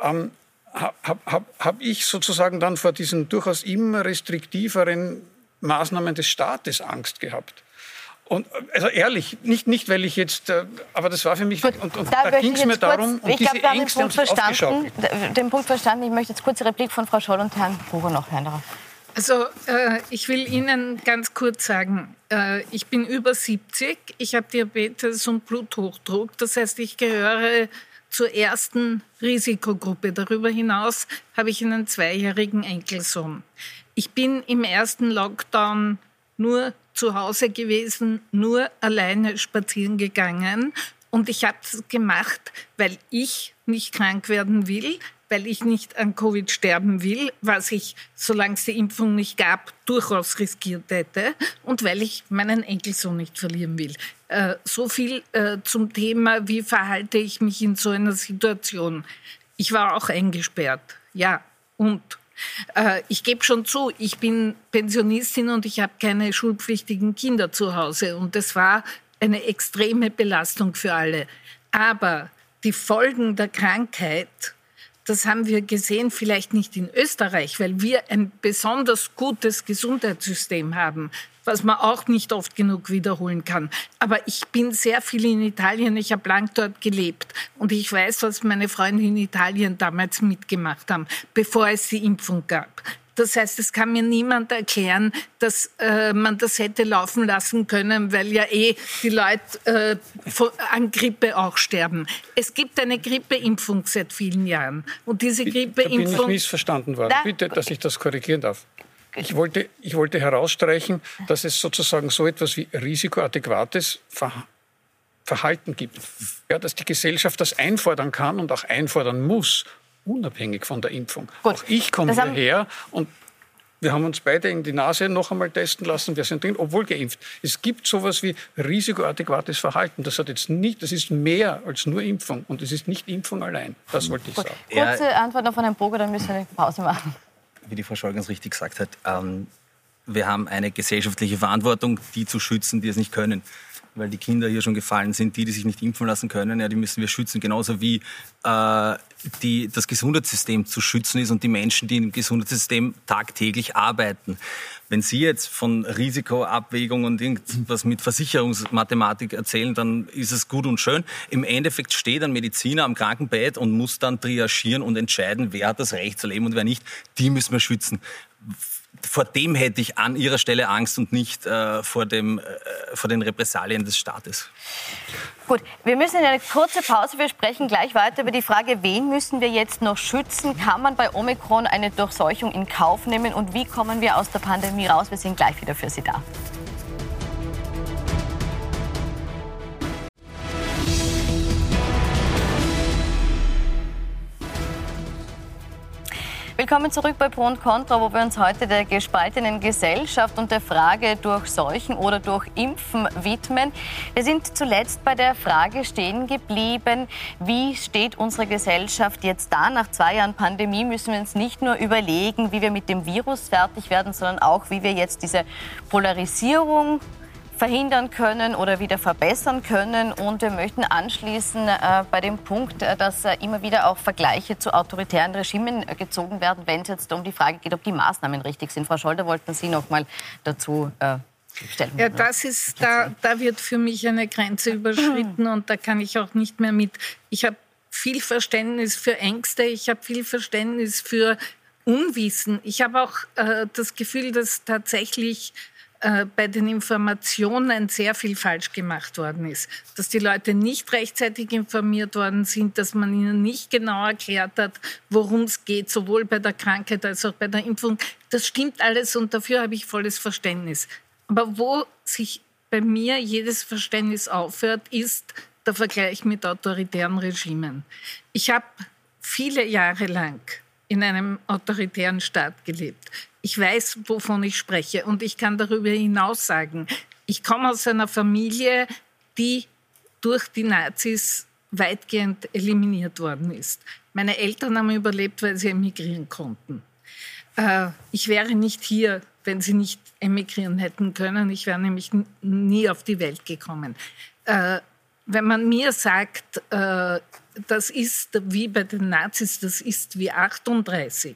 Ähm, habe hab, hab ich sozusagen dann vor diesen durchaus immer restriktiveren Maßnahmen des Staates Angst gehabt. Und also ehrlich, nicht, nicht weil ich jetzt, äh, aber das war für mich, und, und da, da ging es mir darum, und ich glaube, wir haben den Punkt, verstanden, den Punkt verstanden. Ich möchte jetzt kurze Replik von Frau Scholl und Herrn Bucher noch hören darauf. Also äh, ich will Ihnen ganz kurz sagen, äh, ich bin über 70, ich habe Diabetes und Bluthochdruck. Das heißt, ich gehöre zur ersten Risikogruppe. Darüber hinaus habe ich einen zweijährigen Enkelsohn. Ich bin im ersten Lockdown nur zu Hause gewesen, nur alleine spazieren gegangen. Und ich habe es gemacht, weil ich nicht krank werden will, weil ich nicht an Covid sterben will, was ich, solange es die Impfung nicht gab, durchaus riskiert hätte und weil ich meinen Enkelsohn nicht verlieren will. Äh, so viel äh, zum Thema, wie verhalte ich mich in so einer Situation. Ich war auch eingesperrt, ja, und ich gebe schon zu, ich bin Pensionistin und ich habe keine schulpflichtigen Kinder zu Hause. Und das war eine extreme Belastung für alle. Aber die Folgen der Krankheit, das haben wir gesehen, vielleicht nicht in Österreich, weil wir ein besonders gutes Gesundheitssystem haben was man auch nicht oft genug wiederholen kann. Aber ich bin sehr viel in Italien, ich habe lang dort gelebt und ich weiß, was meine Freunde in Italien damals mitgemacht haben, bevor es die Impfung gab. Das heißt, es kann mir niemand erklären, dass äh, man das hätte laufen lassen können, weil ja eh die Leute äh, an Grippe auch sterben. Es gibt eine Grippeimpfung seit vielen Jahren. Und diese Grippeimpfung. Da bin ich missverstanden worden. Bitte, dass ich das korrigieren darf. Ich wollte, ich wollte herausstreichen, dass es sozusagen so etwas wie risikoadäquates Verhalten gibt. Ja, dass die Gesellschaft das einfordern kann und auch einfordern muss, unabhängig von der Impfung. Gut. Auch ich komme hierher und wir haben uns beide in die Nase noch einmal testen lassen. Wir sind drin, obwohl geimpft. Es gibt sowas wie risikoadäquates Verhalten. Das hat jetzt nicht, das ist mehr als nur Impfung. Und es ist nicht Impfung allein. Das wollte ich Gut. sagen. Kurze Antwort noch von Herrn Boger, dann müssen wir eine Pause machen wie die Frau Scholl ganz richtig gesagt hat, ähm, wir haben eine gesellschaftliche Verantwortung, die zu schützen, die es nicht können. Weil die Kinder hier schon gefallen sind, die, die sich nicht impfen lassen können, ja, die müssen wir schützen. Genauso wie äh, die, das Gesundheitssystem zu schützen ist und die Menschen, die im Gesundheitssystem tagtäglich arbeiten. Wenn Sie jetzt von Risikoabwägung und irgendwas mit Versicherungsmathematik erzählen, dann ist es gut und schön. Im Endeffekt steht ein Mediziner am Krankenbett und muss dann triagieren und entscheiden, wer hat das Recht zu leben und wer nicht. Die müssen wir schützen vor dem hätte ich an Ihrer Stelle Angst und nicht äh, vor, dem, äh, vor den Repressalien des Staates. Gut, wir müssen in eine kurze Pause. Wir sprechen gleich weiter über die Frage, wen müssen wir jetzt noch schützen? Kann man bei Omikron eine Durchseuchung in Kauf nehmen? Und wie kommen wir aus der Pandemie raus? Wir sind gleich wieder für Sie da. Willkommen zurück bei Pro und Contra, wo wir uns heute der gespaltenen Gesellschaft und der Frage durch Seuchen oder durch Impfen widmen. Wir sind zuletzt bei der Frage stehen geblieben, wie steht unsere Gesellschaft jetzt da? Nach zwei Jahren Pandemie müssen wir uns nicht nur überlegen, wie wir mit dem Virus fertig werden, sondern auch, wie wir jetzt diese Polarisierung verhindern können oder wieder verbessern können. Und wir möchten anschließen äh, bei dem Punkt, äh, dass äh, immer wieder auch Vergleiche zu autoritären Regimen äh, gezogen werden, wenn es jetzt um die Frage geht, ob die Maßnahmen richtig sind. Frau Scholder, wollten Sie noch mal dazu äh, Stellen. Ja, das ist, da, da wird für mich eine Grenze überschritten und da kann ich auch nicht mehr mit. Ich habe viel Verständnis für Ängste, ich habe viel Verständnis für Unwissen. Ich habe auch äh, das Gefühl, dass tatsächlich äh, bei den Informationen sehr viel falsch gemacht worden ist. Dass die Leute nicht rechtzeitig informiert worden sind, dass man ihnen nicht genau erklärt hat, worum es geht, sowohl bei der Krankheit als auch bei der Impfung. Das stimmt alles und dafür habe ich volles Verständnis. Aber wo sich bei mir jedes Verständnis aufhört, ist der Vergleich mit autoritären Regimen. Ich habe viele Jahre lang in einem autoritären Staat gelebt. Ich weiß, wovon ich spreche und ich kann darüber hinaus sagen, ich komme aus einer Familie, die durch die Nazis weitgehend eliminiert worden ist. Meine Eltern haben überlebt, weil sie emigrieren konnten. Äh, ich wäre nicht hier, wenn sie nicht emigrieren hätten können. Ich wäre nämlich nie auf die Welt gekommen. Äh, wenn man mir sagt, äh, das ist wie bei den Nazis, das ist wie 38.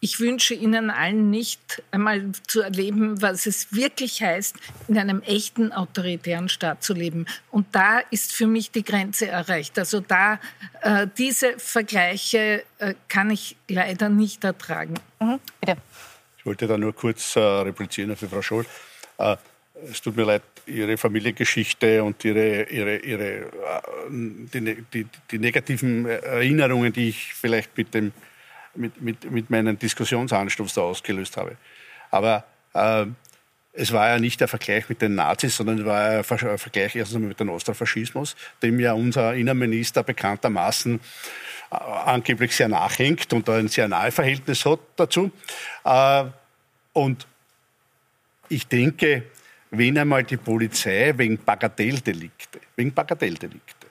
Ich wünsche Ihnen allen nicht einmal zu erleben, was es wirklich heißt, in einem echten autoritären Staat zu leben. Und da ist für mich die Grenze erreicht. Also da, äh, diese Vergleiche äh, kann ich leider nicht ertragen. Mhm, bitte. Ich wollte da nur kurz äh, replizieren für Frau Scholl. Äh, es tut mir leid, Ihre Familiengeschichte und Ihre, ihre, ihre äh, die, die, die, negativen Erinnerungen, die ich vielleicht mit, dem, mit, mit, mit meinem Diskussionsanstoß da ausgelöst habe. Aber äh, es war ja nicht der Vergleich mit den Nazis, sondern es war ein Vergleich erstens mit dem Osterfaschismus, dem ja unser Innenminister bekanntermaßen äh, angeblich sehr nachhängt und ein sehr nahe Verhältnis hat dazu. Äh, und ich denke, wenn einmal die Polizei wegen Bagatelldelikte, wegen Bagatelldelikte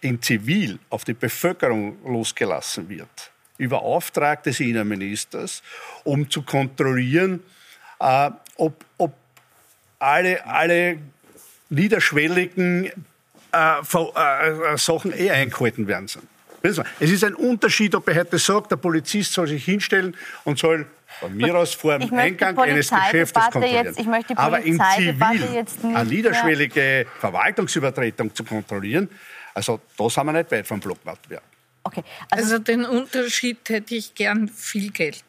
in Zivil auf die Bevölkerung losgelassen wird, über Auftrag des Innenministers, um zu kontrollieren, äh, ob, ob alle, alle niederschwelligen äh, äh, Sachen eh eingehalten werden. Es ist ein Unterschied, ob er heute sagt, der Polizist soll sich hinstellen und soll von mir aus vor dem Eingang eines Geschäftes kontrollieren. Jetzt, ich möchte die Aber in Zivil jetzt nicht eine niederschwellige Verwaltungsübertretung zu kontrollieren, also da sind wir nicht weit vom Blockwettbewerb. Okay. Also, also, den Unterschied hätte ich gern viel Geld.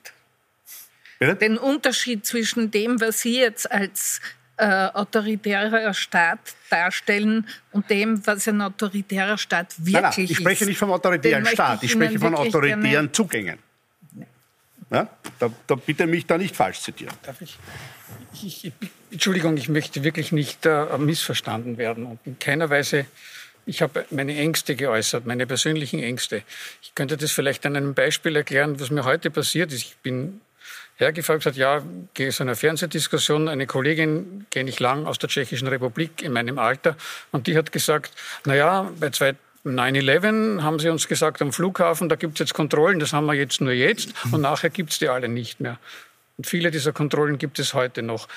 Bitte? Den Unterschied zwischen dem, was Sie jetzt als äh, autoritärer Staat darstellen und dem, was ein autoritärer Staat wirklich nein, nein, ich spreche nicht vom autoritären Staat, ich spreche von autoritären Zugängen. Ja? Da, da, bitte mich da nicht falsch zitieren. Darf ich? ich, ich Entschuldigung, ich möchte wirklich nicht äh, missverstanden werden und in keiner Weise. Ich habe meine Ängste geäußert, meine persönlichen Ängste. Ich könnte das vielleicht an einem Beispiel erklären, was mir heute passiert ist. Ich bin hergefahren und gesagt, ja, gehe zu einer Fernsehdiskussion. Eine Kollegin, kenne ich lang, aus der Tschechischen Republik in meinem Alter. Und die hat gesagt, na ja, bei zwei 9-11 haben sie uns gesagt, am Flughafen, da gibt es jetzt Kontrollen, das haben wir jetzt nur jetzt und nachher gibt es die alle nicht mehr. Und viele dieser Kontrollen gibt es heute noch.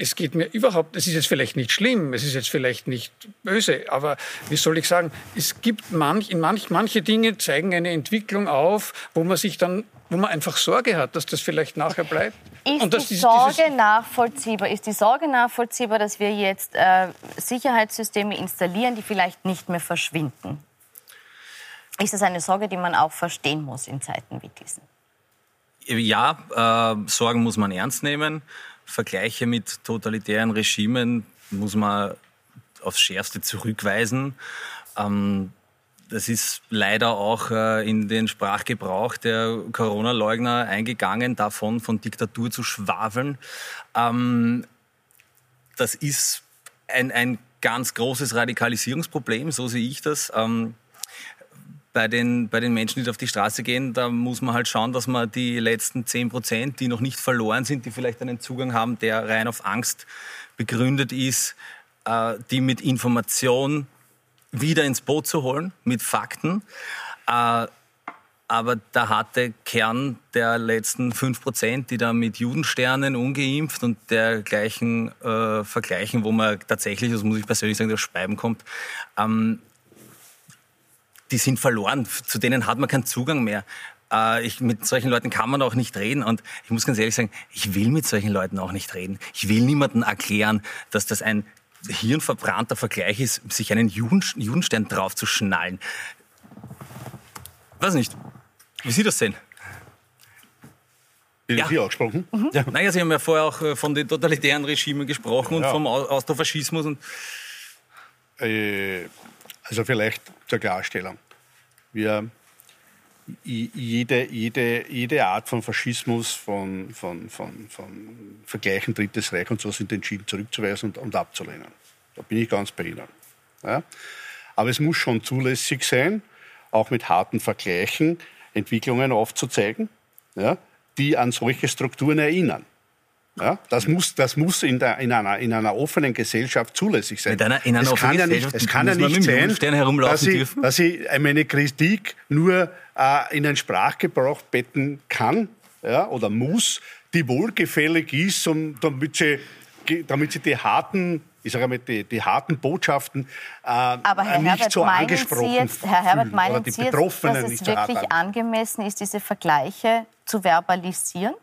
Es geht mir überhaupt, es ist jetzt vielleicht nicht schlimm, es ist jetzt vielleicht nicht böse, aber wie soll ich sagen, es gibt manch, in manch, manche Dinge zeigen eine Entwicklung auf, wo man sich dann wo man einfach Sorge hat, dass das vielleicht nachher bleibt. Ist und die dieses, Sorge nachvollziehbar? Ist die Sorge nachvollziehbar, dass wir jetzt äh, Sicherheitssysteme installieren, die vielleicht nicht mehr verschwinden? Ist das eine Sorge, die man auch verstehen muss in Zeiten wie diesen? Ja, äh, Sorgen muss man ernst nehmen. Vergleiche mit totalitären Regimen muss man aufs Schärfste zurückweisen. Ähm, das ist leider auch äh, in den Sprachgebrauch der Corona-Leugner eingegangen, davon von Diktatur zu schwafeln. Ähm, das ist ein, ein ganz großes Radikalisierungsproblem, so sehe ich das. Ähm, bei den, bei den Menschen, die auf die Straße gehen, da muss man halt schauen, dass man die letzten 10 Prozent, die noch nicht verloren sind, die vielleicht einen Zugang haben, der rein auf Angst begründet ist, äh, die mit Information wieder ins Boot zu holen mit Fakten. Äh, aber der harte Kern der letzten 5 Prozent, die da mit Judensternen ungeimpft und dergleichen äh, vergleichen, wo man tatsächlich, das muss ich persönlich sagen, das Speiben kommt, ähm, die sind verloren. Zu denen hat man keinen Zugang mehr. Äh, ich, mit solchen Leuten kann man auch nicht reden. Und ich muss ganz ehrlich sagen, ich will mit solchen Leuten auch nicht reden. Ich will niemandem erklären, dass das ein hirnverbrannter Vergleich ist, sich einen Juden, Judenstern drauf zu schnallen. Weiß nicht. Wie Sie das sehen? Ja. Sie auch gesprochen? Mhm. Ja. Naja, Sie haben ja vorher auch äh, von den totalitären Regimen gesprochen und ja. vom Austrofaschismus. Und äh, also vielleicht zur Klarstellung. Wir, jede, jede, jede Art von Faschismus, von, von, von, von Vergleichen Drittes Reich und so sind entschieden zurückzuweisen und, und abzulehnen. Da bin ich ganz bei Ihnen. Ja? Aber es muss schon zulässig sein, auch mit harten Vergleichen Entwicklungen aufzuzeigen, ja, die an solche Strukturen erinnern. Ja, das muss, das muss in, der, in, einer, in einer offenen Gesellschaft zulässig sein. Einer, in einer es kann ja nicht, es kann ja nicht sein, dass ich, dass ich meine Kritik nur äh, in einen Sprachgebrauch betten kann, ja, oder muss, die wohlgefällig ist, um, damit, sie, damit sie die harten ich sage mal, die, die harten Botschaften äh, Aber Herr nicht Herbert, so angesprochen Sie jetzt, Herr Herbert, meinen Sie jetzt, dass es wirklich an. angemessen ist, diese Vergleiche zu verbalisieren?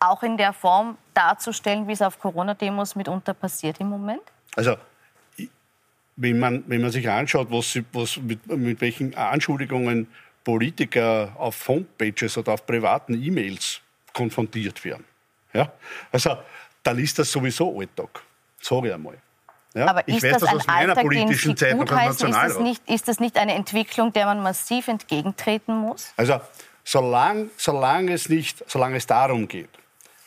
Auch in der Form darzustellen, wie es auf Corona-Demos mitunter passiert im Moment? Also, wenn man, wenn man sich anschaut, was, was mit, mit welchen Anschuldigungen Politiker auf Homepages oder auf privaten E-Mails konfrontiert werden, ja? also, dann ist das sowieso Alltag, ich einmal. Ja? Aber ich ist weiß das das ein aus meiner Alltag, politischen Zeit noch als? Ist das, nicht, ist das nicht eine Entwicklung, der man massiv entgegentreten muss? Also solange, solange, es nicht, solange es darum geht,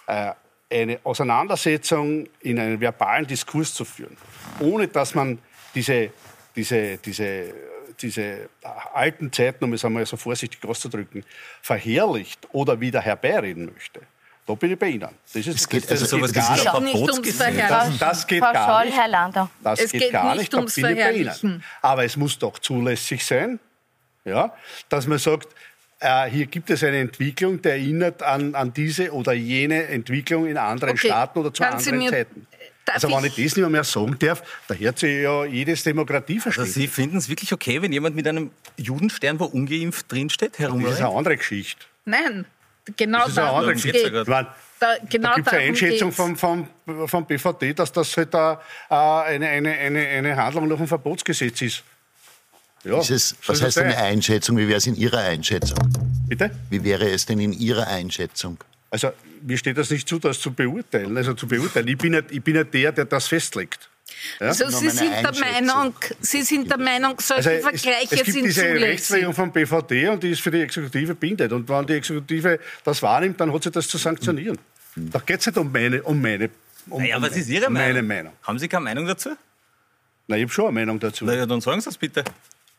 eine Auseinandersetzung in einen verbalen Diskurs zu führen, ohne dass man diese, diese, diese, diese alten Zeiten, um es einmal so vorsichtig auszudrücken, verherrlicht oder wieder herbeireden möchte, da bin ich bei Ihnen. Das ist, geht das, also das sowas geht gar gibt es nicht. ums. Das, das geht Frau gar nicht. Herr Landau. Das Es geht, geht gar nicht nicht, da ums bin ich bei Ihnen. Verherrlichen. Aber es muss doch zulässig sein, ja, dass man sagt, äh, hier gibt es eine Entwicklung, die erinnert an, an diese oder jene Entwicklung in anderen Okay, Staaten oder zu kann anderen mir- Zeiten. Darf Also wenn ich- ich das nicht mehr sagen darf, da hört sich ja jedes Demokratieverständnis. Also Sie finden es wirklich okay, wenn jemand mit einem Judenstern, wo ungeimpft drinsteht, das ist herumläuft? eine andere Geschichte. Nein, genau Das ist eine andere Geschichte. geht meine, da, genau da gibt es eine Einschätzung vom, vom, vom BVD, dass das halt da, äh, eine, eine, eine, eine Handlung nach dem Verbotsgesetz ist. Ja, Ist es, was heißt es eine. Einschätzung? Wie wäre es in Ihrer Einschätzung? Bitte? Wie wäre es denn in Ihrer Einschätzung? Also mir steht das nicht zu, das zu beurteilen. Also zu beurteilen. Ich bin nicht, ich bin nicht der, der das festlegt. Ja? Also Sie sind, der. Meinung, Sie sind der Meinung, solche Also es, Vergleiche es gibt sind diese zulässig. Rechtslegung vom BVD und die ist für die Exekutive bindet. Und wenn die Exekutive das wahrnimmt, dann hat sie das zu sanktionieren. Da geht es nicht um meine, um meine, um, Naja, um was ist Ihre um Meinung? Meinung. Haben Sie keine Meinung dazu? Na, ich habe schon eine Meinung dazu. Na ja, dann sagen Sie es bitte.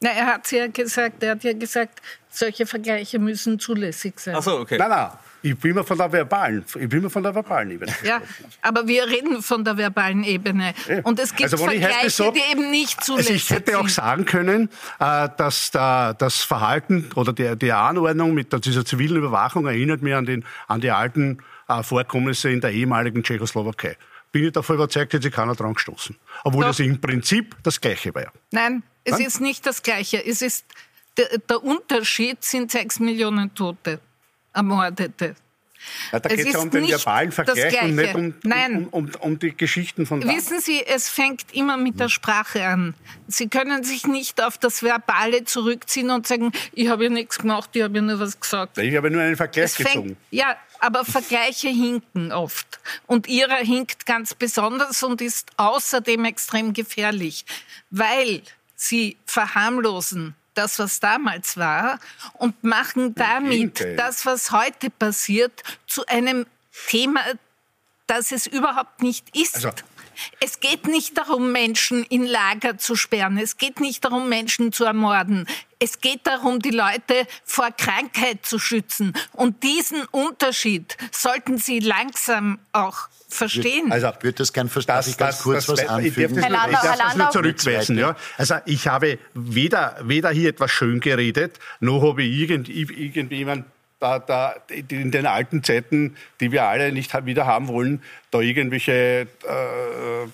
Na, er hat ja gesagt, er hat ja gesagt, solche Vergleiche müssen zulässig sein. Ach so, okay. Nein, nein. Ich bin immer von der verbalen, ich bin immer von der verbalen Ebene. Ja, aber wir reden von der verbalen Ebene. Und es gibt Also Vergleiche, sag- die eben nicht Also zulässig ich hätte auch sind. sagen können, äh, dass da, das Verhalten oder die, die Anordnung mit dieser zivilen Überwachung erinnert mich an, den, an die alten äh, Vorkommnisse in der ehemaligen Tschechoslowakei. Bin ich davon überzeugt, hätte sich keiner dran gestoßen. Obwohl Doch. das im Prinzip das Gleiche war. Nein, es Nein? ist nicht das Gleiche. Es ist, der, der Unterschied sind sechs Millionen Tote, Ermordete. Ja, da Es geht es ja um den verbalen Vergleich und nicht um, Nein. um, um, um die Geschichten von damals. Wissen Sie, es fängt immer mit der Sprache an. Sie können sich nicht auf das Verbale zurückziehen und sagen, ich habe ja nichts gemacht, ich habe ja nur was gesagt. Ich habe nur einen Vergleich Es fängt, gezogen. ja, aber Vergleiche hinken oft. Und ihrer hinkt ganz besonders und ist außerdem extrem gefährlich, weil sie verharmlosen das, was damals war, und machen damit das, was heute passiert, zu einem Thema, das es überhaupt nicht ist. Also- es geht nicht darum, Menschen in Lager zu sperren. Es geht nicht darum, Menschen zu ermorden. Es geht darum, die Leute vor Krankheit zu schützen. Und diesen Unterschied sollten Sie langsam auch verstehen. Also, Ich würde das gern verstehen. Darf ich ganz kurz was ich darf anfügen? das, Herr nur, Landau, ich darf das nur zurückweisen. Ja? Also ich habe weder, weder hier etwas schön geredet, noch habe ich irgend, irgendjemand da, da, in den alten Zeiten, die wir alle nicht wieder haben wollen, da irgendwelche äh, äh,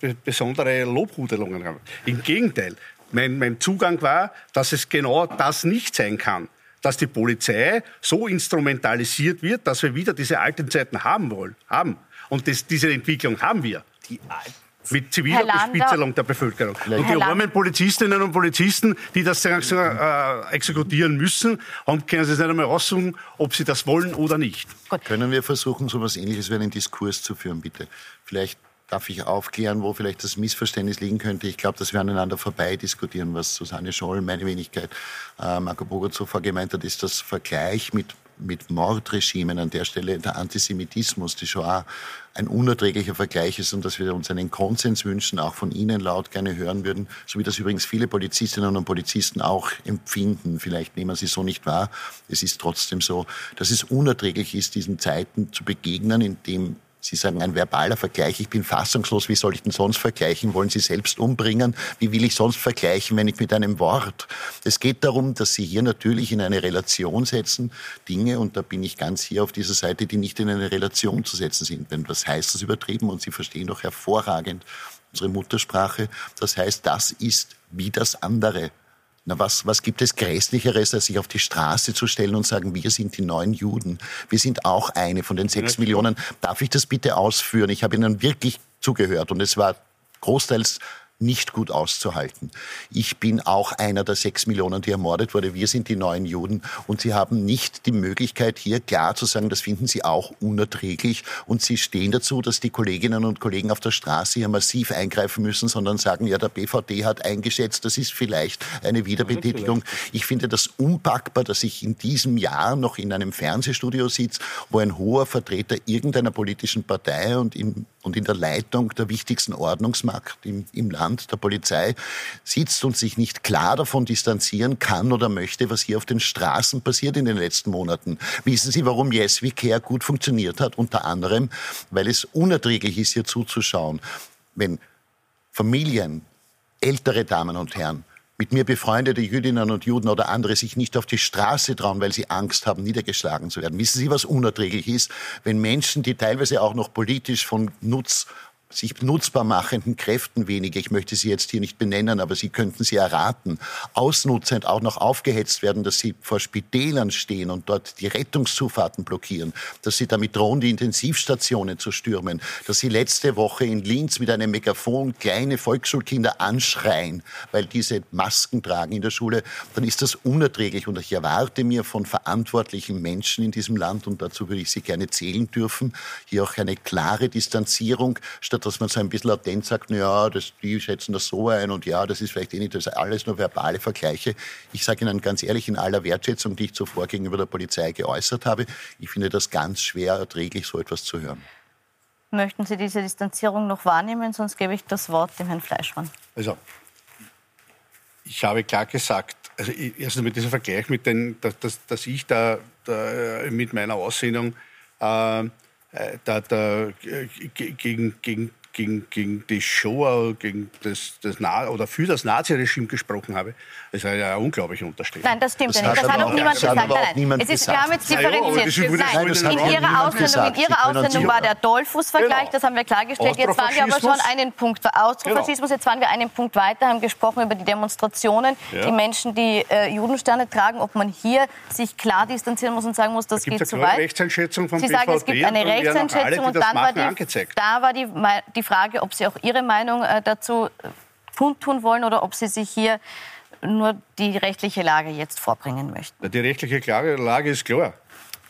be- besondere Lobhudelungen haben. Im Gegenteil, mein, mein Zugang war, dass es genau das nicht sein kann. Dass die Polizei so instrumentalisiert wird, dass wir wieder diese alten Zeiten haben wollen, haben. Und das, diese Entwicklung haben wir. Mit ziviler Bespitzelung der Bevölkerung. Und die armen Polizistinnen und Polizisten, die das äh, exekutieren müssen, haben, können sie sich nicht einmal aussuchen, ob sie das wollen oder nicht. Können wir versuchen, so etwas Ähnliches wie einen Diskurs zu führen, bitte? Vielleicht darf ich aufklären, wo vielleicht das Missverständnis liegen könnte. Ich glaube, dass wir aneinander vorbei diskutieren, was Susanne Scholl, meine Wenigkeit, äh, Marco Bogart zuvor gemeint hat, ist das Vergleich mit, mit Mordregimen an der Stelle, der Antisemitismus, die Shoah, ein unerträglicher Vergleich ist und dass wir uns einen Konsens wünschen, auch von Ihnen laut gerne hören würden, so wie das übrigens viele Polizistinnen und Polizisten auch empfinden. Vielleicht nehmen Sie so nicht wahr. Es ist trotzdem so, dass es unerträglich ist, diesen Zeiten zu begegnen, in dem Sie sagen ein verbaler Vergleich. Ich bin fassungslos. Wie soll ich denn sonst vergleichen? Wollen Sie selbst umbringen? Wie will ich sonst vergleichen, wenn ich mit einem Wort? Es geht darum, dass Sie hier natürlich in eine Relation setzen Dinge, und da bin ich ganz hier auf dieser Seite, die nicht in eine Relation zu setzen sind. Wenn was heißt das übertrieben und Sie verstehen doch hervorragend unsere Muttersprache. Das heißt, das ist wie das andere. Na, was, was gibt es Grässlicheres, als sich auf die Straße zu stellen und sagen, wir sind die neuen Juden. Wir sind auch eine von den sechs Millionen. Darf ich das bitte ausführen? Ich habe Ihnen wirklich zugehört und es war großteils nicht gut auszuhalten. Ich bin auch einer der sechs Millionen, die ermordet wurde. Wir sind die neuen Juden und Sie haben nicht die Möglichkeit, hier klar zu sagen, das finden Sie auch unerträglich und Sie stehen dazu, dass die Kolleginnen und Kollegen auf der Straße hier massiv eingreifen müssen, sondern sagen, ja, der BVD hat eingeschätzt, das ist vielleicht eine Wiederbetätigung. Ich finde das unpackbar, dass ich in diesem Jahr noch in einem Fernsehstudio sitze, wo ein hoher Vertreter irgendeiner politischen Partei und in, und in der Leitung der wichtigsten Ordnungsmacht im, im Land Hand der Polizei sitzt und sich nicht klar davon distanzieren kann oder möchte, was hier auf den Straßen passiert in den letzten Monaten. Wissen Sie, warum Yes We Care gut funktioniert hat? Unter anderem, weil es unerträglich ist, hier zuzuschauen, wenn Familien, ältere Damen und Herren, mit mir befreundete Jüdinnen und Juden oder andere sich nicht auf die Straße trauen, weil sie Angst haben, niedergeschlagen zu werden. Wissen Sie, was unerträglich ist? Wenn Menschen, die teilweise auch noch politisch von Nutz sich nutzbar machenden Kräften wenige, ich möchte sie jetzt hier nicht benennen, aber Sie könnten sie erraten, ausnutzend auch noch aufgehetzt werden, dass sie vor Spitälern stehen und dort die Rettungszufahrten blockieren, dass sie damit drohen, die Intensivstationen zu stürmen, dass sie letzte Woche in Linz mit einem Megafon kleine Volksschulkinder anschreien, weil diese Masken tragen in der Schule, dann ist das unerträglich. Und ich erwarte mir von verantwortlichen Menschen in diesem Land, und dazu würde ich Sie gerne zählen dürfen, hier auch eine klare Distanzierung statt statt dass man so ein bisschen latent sagt, ja, das, die schätzen das so ein und ja, das ist vielleicht eh nicht, das alles nur verbale Vergleiche. Ich sage Ihnen ganz ehrlich, in aller Wertschätzung, die ich zuvor gegenüber der Polizei geäußert habe, ich finde das ganz schwer erträglich, so etwas zu hören. Möchten Sie diese Distanzierung noch wahrnehmen? Sonst gebe ich das Wort dem Herrn Fleischmann. Also, ich habe klar gesagt, also erstens mit diesem Vergleich mit den, dass, dass ich da, da, mit meiner Aussendung äh, da, da, äh, gegen, gegen, gegen, gegen die Shoah, gegen das, das Na oder für das Naziregime gesprochen habe, das ist ja eine unglaubliche Unterstellung. Nein, das stimmt das ja nicht. Das hat auch niemand gesagt. Nein, nein. Niemand es ist, wir haben jetzt differenziert. Ja, nein, in Ihrer Aussendung, in Ihrer Aussendung war der Dollfuß-Vergleich, genau. das haben wir klargestellt. Jetzt waren wir aber schon einen Punkt Austrofaschismus, genau. jetzt waren wir einen Punkt weiter, haben gesprochen über die Demonstrationen, ja. die Menschen, die äh, Judensterne tragen, ob man hier sich klar distanzieren muss und sagen muss, das da geht zu weit. Rechtseinschätzung von Sie sagen, es gibt eine Rechtseinschätzung und dann war die, da war die, die Frage, ob Sie auch Ihre Meinung äh, dazu äh, kundtun wollen oder ob Sie sich hier nur die rechtliche Lage jetzt vorbringen möchten. Die rechtliche Lage ist klar.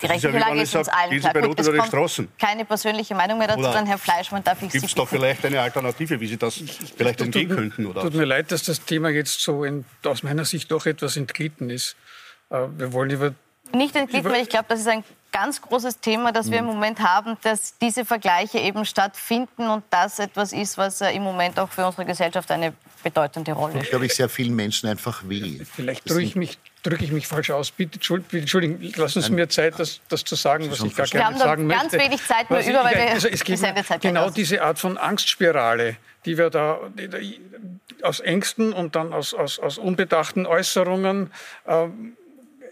Die rechtliche Lage ist uns allen klar. Gut, es kommt keine persönliche Meinung mehr dazu, oder dann Herr Fleischmann, darf ich Gibt es da vielleicht eine Alternative, wie Sie das vielleicht entgehen könnten? Oder? Tut mir leid, dass das Thema jetzt so in, aus meiner Sicht doch etwas entglitten ist. Äh, wir wollen über nicht entglitten, weil ich glaube, das ist ein ganz großes Thema, das wir im mhm. Moment haben, dass diese Vergleiche eben stattfinden und das etwas ist, was äh, im Moment auch für unsere Gesellschaft eine bedeutende Rolle spielt. Ich glaube, ich sehr vielen Menschen einfach weh. Vielleicht drücke ich mich drücke ich mich falsch aus. Bitte, Entschuldigen, lassen Sie mir Zeit, das, das zu sagen, was ich gar gerne sagen möchte. Wir haben ganz wenig Zeit nur über, weil wir also es geht genau diese Art von Angstspirale, die wir da aus Ängsten und dann aus, aus, aus unbedachten Äußerungen äh,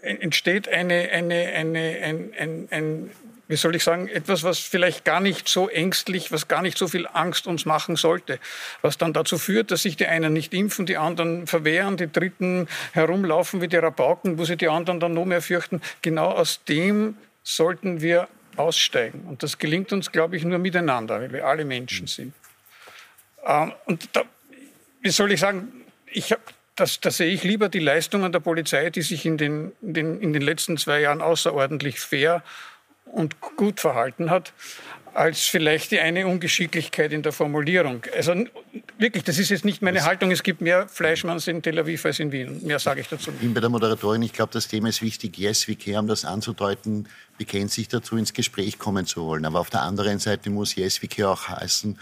entsteht eine, eine, eine, ein, ein, ein, wie soll ich sagen, etwas, was vielleicht gar nicht so ängstlich, was gar nicht so viel Angst uns machen sollte, was dann dazu führt, dass sich die einen nicht impfen, die anderen verwehren, die Dritten herumlaufen wie die Rabauken, wo sie die anderen dann noch mehr fürchten. Genau aus dem sollten wir aussteigen. Und das gelingt uns, glaube ich, nur miteinander, weil wir alle Menschen sind. Ähm, und da, wie soll ich sagen, ich habe das, da sehe ich lieber die Leistungen der Polizei, die sich in den, in den, in den letzten zwei Jahren außerordentlich fair und gut verhalten hat, als vielleicht die eine Ungeschicklichkeit in der Formulierung. Also wirklich, das ist jetzt nicht meine Haltung. Es gibt mehr Fleischmanns in Tel Aviv als in Wien. Mehr sage ich dazu. Ich bin bei der Moderatorin. Ich glaube, das Thema ist wichtig. Yes, Care, um das anzudeuten, bekennt sich dazu, ins Gespräch kommen zu wollen. Aber auf der anderen Seite muss Yes, Care auch heißen,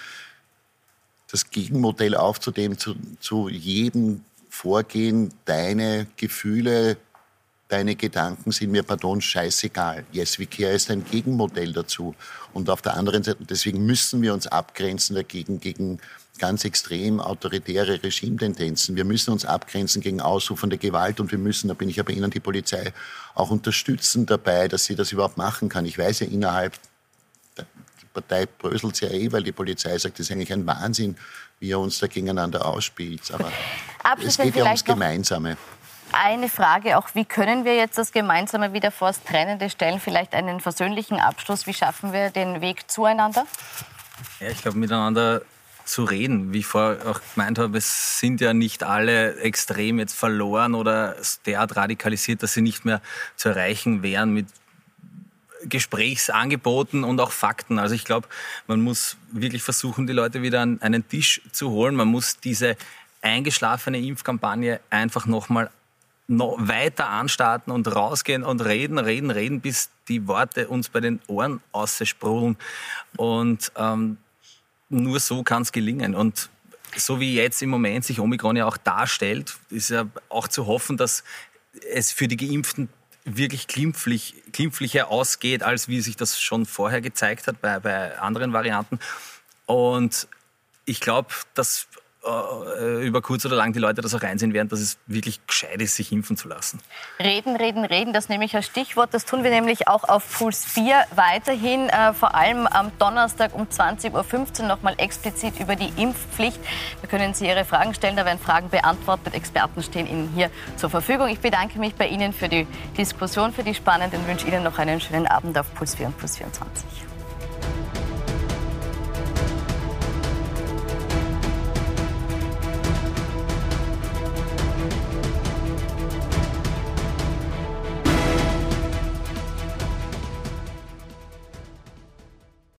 das Gegenmodell aufzunehmen zu, zu jedem Vorgehen deine Gefühle deine Gedanken sind mir, pardon, scheißegal. Yes, we care ist ein Gegenmodell dazu. Und auf der anderen Seite, deswegen müssen wir uns abgrenzen dagegen, gegen ganz extrem autoritäre Regimetendenzen. Wir müssen uns abgrenzen gegen ausrufende Gewalt und wir müssen, da bin ich ja bei Ihnen, die Polizei auch unterstützen dabei, dass sie das überhaupt machen kann. Ich weiß ja innerhalb, die Partei bröselt ja eh, weil die Polizei sagt, das ist eigentlich ein Wahnsinn, wie er uns da gegeneinander ausspielt. Aber es geht ja ums Gemeinsame eine Frage auch, wie können wir jetzt das Gemeinsame wieder vor das Trennende stellen? Vielleicht einen versöhnlichen Abschluss. Wie schaffen wir den Weg zueinander? Ja, ich glaube, miteinander zu reden. Wie ich vorher auch gemeint habe, es sind ja nicht alle extrem jetzt verloren oder derart radikalisiert, dass sie nicht mehr zu erreichen wären mit Gesprächsangeboten und auch Fakten. Also ich glaube, man muss wirklich versuchen, die Leute wieder an einen Tisch zu holen. Man muss diese eingeschlafene Impfkampagne einfach nochmal noch weiter anstarten und rausgehen und reden, reden, reden, bis die Worte uns bei den Ohren aussprudeln. Und ähm, nur so kann es gelingen. Und so wie jetzt im Moment sich Omikron ja auch darstellt, ist ja auch zu hoffen, dass es für die Geimpften wirklich glimpflich, glimpflicher ausgeht, als wie sich das schon vorher gezeigt hat bei, bei anderen Varianten. Und ich glaube, dass über kurz oder lang die Leute das auch reinsehen werden, dass es wirklich gescheit ist, sich impfen zu lassen. Reden, reden, reden, das nehme ich als Stichwort. Das tun wir nämlich auch auf Puls 4 weiterhin, äh, vor allem am Donnerstag um 20.15 Uhr nochmal explizit über die Impfpflicht. Da können Sie Ihre Fragen stellen, da werden Fragen beantwortet. Experten stehen Ihnen hier zur Verfügung. Ich bedanke mich bei Ihnen für die Diskussion, für die spannenden wünsche Ihnen noch einen schönen Abend auf Puls 4 und Puls 24.